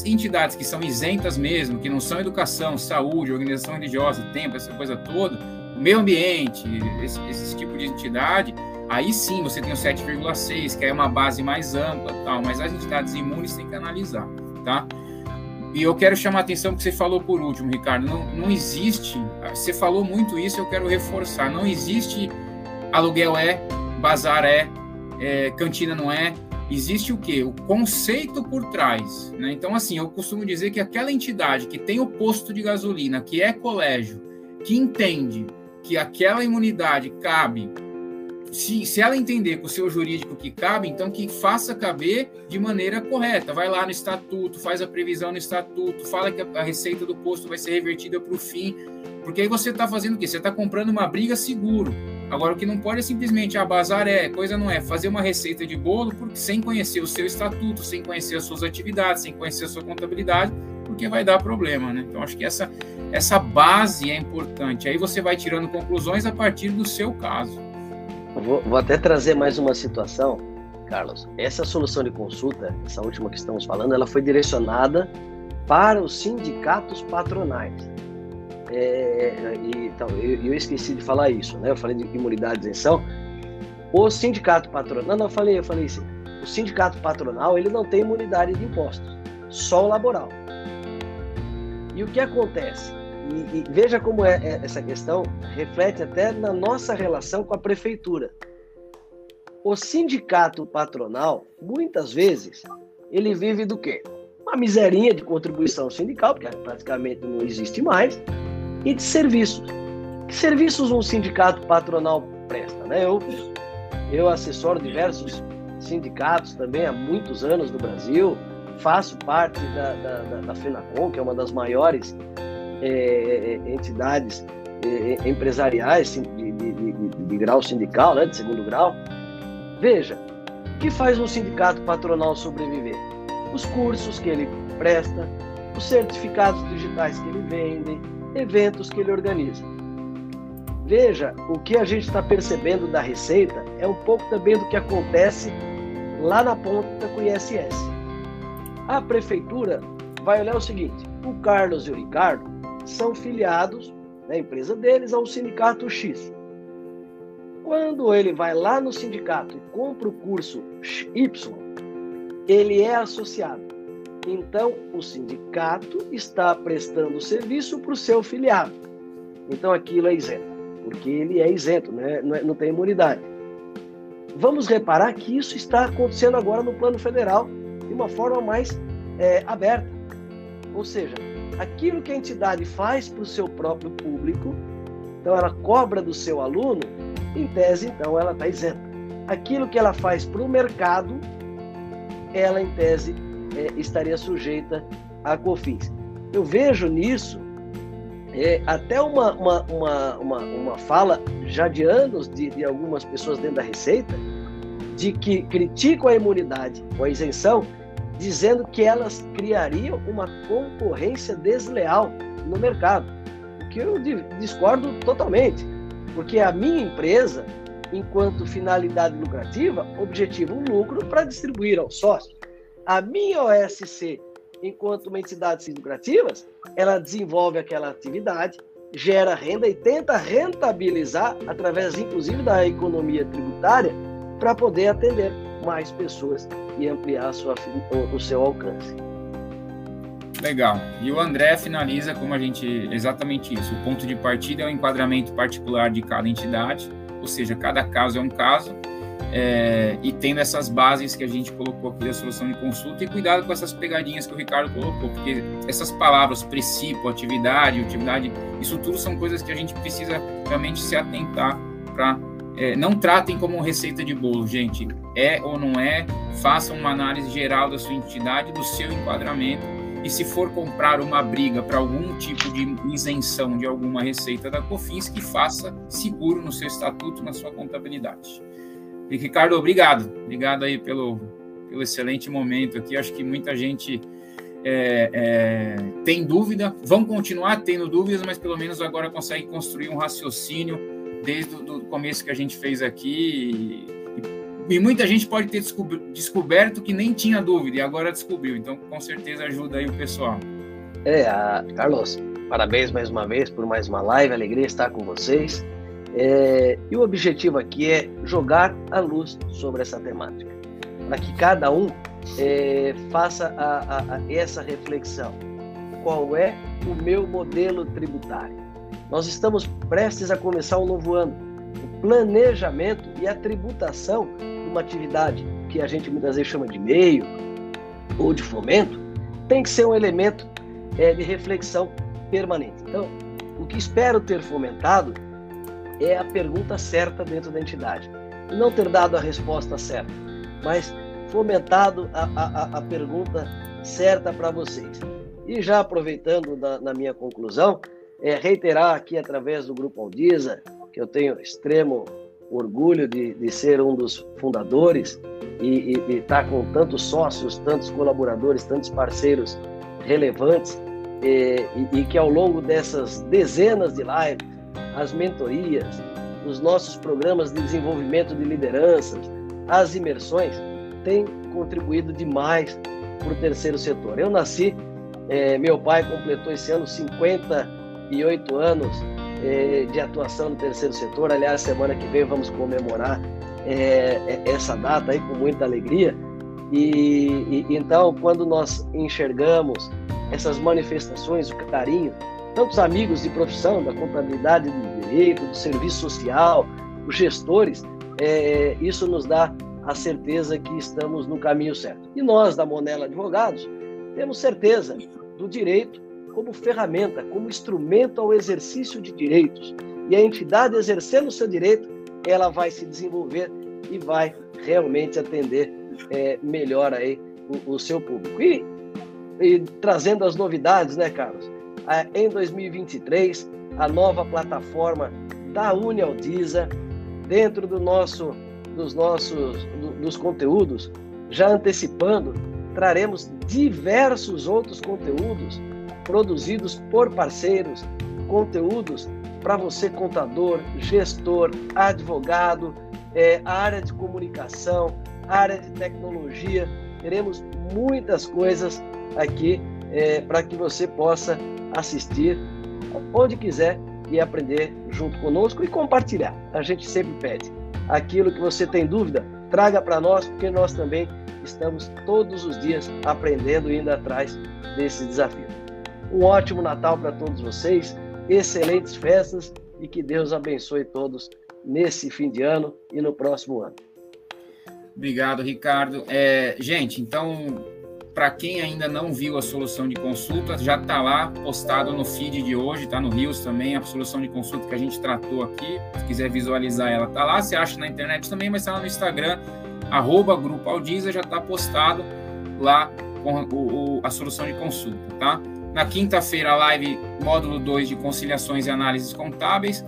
entidades que são isentas mesmo, que não são educação, saúde, organização religiosa, tempo, essa coisa toda, meio ambiente, esse, esse tipo de entidade, Aí sim você tem o 7,6, que é uma base mais ampla, tal, mas as entidades imunes tem que analisar, tá? E eu quero chamar a atenção que você falou por último, Ricardo, não, não existe, você falou muito isso, eu quero reforçar, não existe aluguel é, bazar é, é cantina não é, existe o que? O conceito por trás, né? Então, assim, eu costumo dizer que aquela entidade que tem o posto de gasolina, que é colégio, que entende que aquela imunidade cabe se, se ela entender com o seu jurídico que cabe, então que faça caber de maneira correta. Vai lá no estatuto, faz a previsão no estatuto, fala que a, receita do posto vai ser revertida para o fim, porque aí você está fazendo o quê? Você está comprando uma briga seguro. Agora, o que não pode é simplesmente, ah, bazar é, coisa não é, fazer uma receita de bolo porque, sem conhecer o seu estatuto, sem conhecer as suas atividades, sem conhecer a sua contabilidade, porque vai dar problema, né? Então, acho que essa, essa base é importante. Aí você vai tirando conclusões a partir do seu caso. Vou, vou, até trazer mais uma situação, Carlos. Essa solução de consulta, essa última que estamos falando, ela foi direcionada para os sindicatos patronais. É, e, então, eu, eu, esqueci de falar isso, né? Eu falei de imunidade e isenção. O sindicato patronal, não, não, falei, eu falei assim, o sindicato patronal, ele não tem imunidade de impostos, só o laboral. E o que acontece? E, e veja como é, é, essa questão reflete até na nossa relação com a prefeitura. O sindicato patronal, muitas vezes, ele vive do quê? Uma miserinha de contribuição sindical, porque praticamente não existe mais, e de serviços. Que serviços um sindicato patronal presta? Né? Eu, eu assessoro diversos sindicatos também há muitos anos no Brasil, faço parte da, da, da, da FENACOM, que é uma das maiores é, é, é, entidades é, empresariais de, de, de, de, grau sindical, né, de segundo grau. Veja, o que faz um sindicato patronal sobreviver? Os cursos que ele presta, os certificados digitais que ele vende, eventos que ele organiza. Veja, o que a gente está percebendo da receita é um pouco também do que acontece lá na ponta com o ISS. A prefeitura vai olhar o seguinte: o Carlos e o Ricardo são filiados, na né, empresa deles, ao sindicato X. Quando ele vai lá no sindicato e compra o curso Y, ele é associado. Então, o sindicato está prestando serviço para o seu filiado. Então, aquilo é isento, porque ele é isento, né? não, é, não tem imunidade. Vamos reparar que isso está acontecendo agora no plano federal de uma forma mais é, aberta. Ou seja, aquilo que a entidade faz para o seu próprio público, então ela cobra do seu aluno, em tese, então ela está isenta. Aquilo que ela faz para o mercado, ela, em tese, é, estaria sujeita a COFINS. Eu vejo nisso é, até uma, uma, uma, uma, uma fala já de anos de, de algumas pessoas dentro da Receita, de que criticam a imunidade ou a isenção dizendo que elas criariam uma concorrência desleal no mercado. O que eu discordo totalmente, porque a minha empresa, enquanto finalidade lucrativa, objetiva um lucro para distribuir aos sócios. A minha OSC, enquanto uma entidade sem lucrativas, ela desenvolve aquela atividade, gera renda e tenta rentabilizar através, inclusive, da economia tributária para poder atender mais pessoas e ampliar sua, o seu alcance. Legal. E o André finaliza como a gente exatamente isso. O ponto de partida é o enquadramento particular de cada entidade, ou seja, cada caso é um caso. é, e tendo essas bases que a gente colocou aqui da solução de consulta e cuidado com essas pegadinhas que o Ricardo colocou, porque essas palavras, princípio, atividade, utilidade, isso tudo são coisas que a gente precisa realmente se atentar para é, não tratem como receita de bolo, gente. É ou não é, façam uma análise geral da sua entidade, do seu enquadramento e se for comprar uma briga para algum tipo de isenção de alguma receita da COFINS, que faça seguro no seu estatuto, na sua contabilidade. E, Ricardo, obrigado. Obrigado aí pelo, pelo excelente momento aqui. Acho que muita gente é, é, tem dúvida, vão continuar tendo dúvidas, mas pelo menos agora consegue construir um raciocínio desde o começo que a gente fez aqui. E, e muita gente pode ter descoberto que nem tinha dúvida e agora descobriu. Então, com certeza ajuda aí o pessoal. É, a... Carlos, parabéns mais uma vez por mais uma live. Alegria estar com vocês. É, e o objetivo aqui é jogar a luz sobre essa temática, para que cada um é, faça a, a, a essa reflexão. Qual é o meu modelo tributário? Nós estamos prestes a começar um novo ano. O planejamento e a tributação de uma atividade que a gente muitas vezes chama de meio ou de fomento tem que ser um elemento é, de reflexão permanente. Então, o que espero ter fomentado é a pergunta certa dentro da entidade. Não ter dado a resposta certa, mas fomentado a, a, a pergunta certa para vocês. E já aproveitando na, na minha conclusão, é, reiterar aqui através do Grupo Aldiza, que eu tenho extremo orgulho de, de ser um dos fundadores e estar tá com tantos sócios, tantos colaboradores, tantos parceiros relevantes, e, e, e que ao longo dessas dezenas de lives, as mentorias, os nossos programas de desenvolvimento de lideranças, as imersões, têm contribuído demais para o terceiro setor. Eu nasci, é, meu pai completou esse ano 58 anos é, de atuação no terceiro setor. Aliás, semana que vem vamos comemorar é essa data aí com muita alegria. E, e então, quando nós enxergamos essas manifestações, o carinho, tantos amigos de profissão, da contabilidade do direito, do serviço social, os gestores, isso nos dá a certeza que estamos no caminho certo. E nós, da Monela Advogados, temos certeza do direito como ferramenta, como instrumento ao exercício de direitos. E a entidade exercendo o seu direito, ela vai se desenvolver e vai realmente atender é, melhor aí o, o seu público. E, e trazendo as novidades, né, Carlos? em 2023 a nova plataforma da Unialdiza dentro do nosso, dos nossos do, dos conteúdos, já antecipando, traremos diversos outros conteúdos produzidos por parceiros, conteúdos para você contador, gestor, advogado, é, área de comunicação, área de tecnologia. Teremos muitas coisas aqui é, para que você possa assistir onde quiser e aprender junto conosco e compartilhar. A gente sempre pede. Aquilo que você tem dúvida, traga para nós, porque nós também estamos todos os dias aprendendo e indo atrás desse desafio. Um ótimo Natal para todos vocês, excelentes festas e que Deus abençoe todos nesse fim de ano e no próximo ano. Obrigado, Ricardo. É, gente, então para quem ainda não viu a solução de consulta, já está lá postado no feed de hoje, está no Rios também, a solução de consulta que a gente tratou aqui. Se quiser visualizar ela, está lá. Você acha na internet também, mas está lá no Instagram, arroba Grupo Aldiza, já está postado lá com o, o, a solução de consulta, tá? Na quinta-feira, live módulo 2 de conciliações e análises contábeis.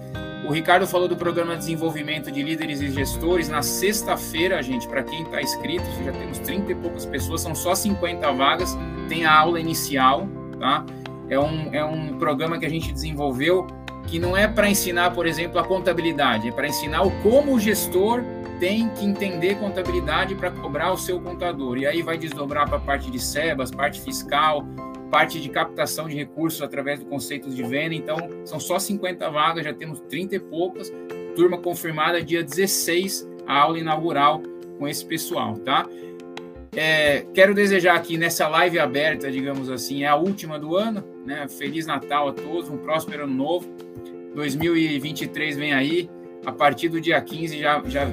O Ricardo falou do programa de desenvolvimento de líderes e gestores. Na sexta-feira, gente, para quem está inscrito, já temos 30 e poucas pessoas, são só 50 vagas. Tem a aula inicial, tá? É um, é um programa que a gente desenvolveu que não é para ensinar, por exemplo, a contabilidade, é para ensinar o como o gestor tem que entender contabilidade para cobrar o seu contador. E aí vai desdobrar para a parte de SEBAS, parte fiscal, parte de captação de recursos através do conceito de venda. Então, são só 50 vagas, já temos 30 e poucas. Turma confirmada dia 16, a aula inaugural com esse pessoal, tá? É, quero desejar aqui nessa live aberta, digamos assim, é a última do ano, né? Feliz Natal a todos, um próspero ano novo. 2023 vem aí. a partir do dia 15 já, já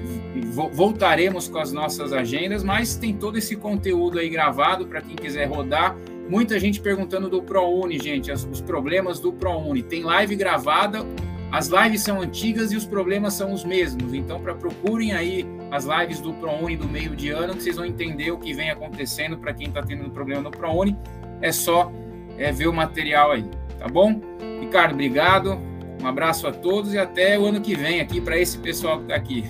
voltaremos com as nossas agendas, mas tem todo esse conteúdo aí gravado para quem quiser rodar. Muita gente perguntando do ProUni, gente, os problemas do ProUni. Tem live gravada, as lives são antigas e os problemas são os mesmos. Então, para procurem aí as lives do ProUni do meio de ano, que vocês vão entender o que vem acontecendo para quem está tendo problema no ProUni. É só é, ver o material aí, tá bom? Ricardo, obrigado. Um abraço a todos e até o ano que vem aqui para esse pessoal que está aqui.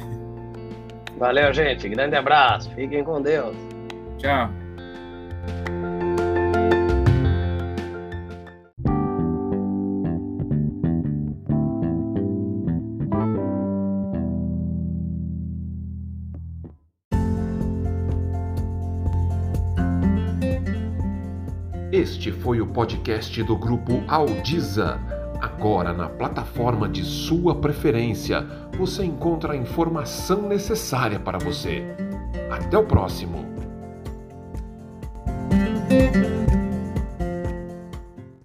Valeu, gente. Grande abraço. Fiquem com Deus. Tchau. Este foi o podcast do grupo Aldiza. Agora, na plataforma de sua preferência, você encontra a informação necessária para você. Até o próximo!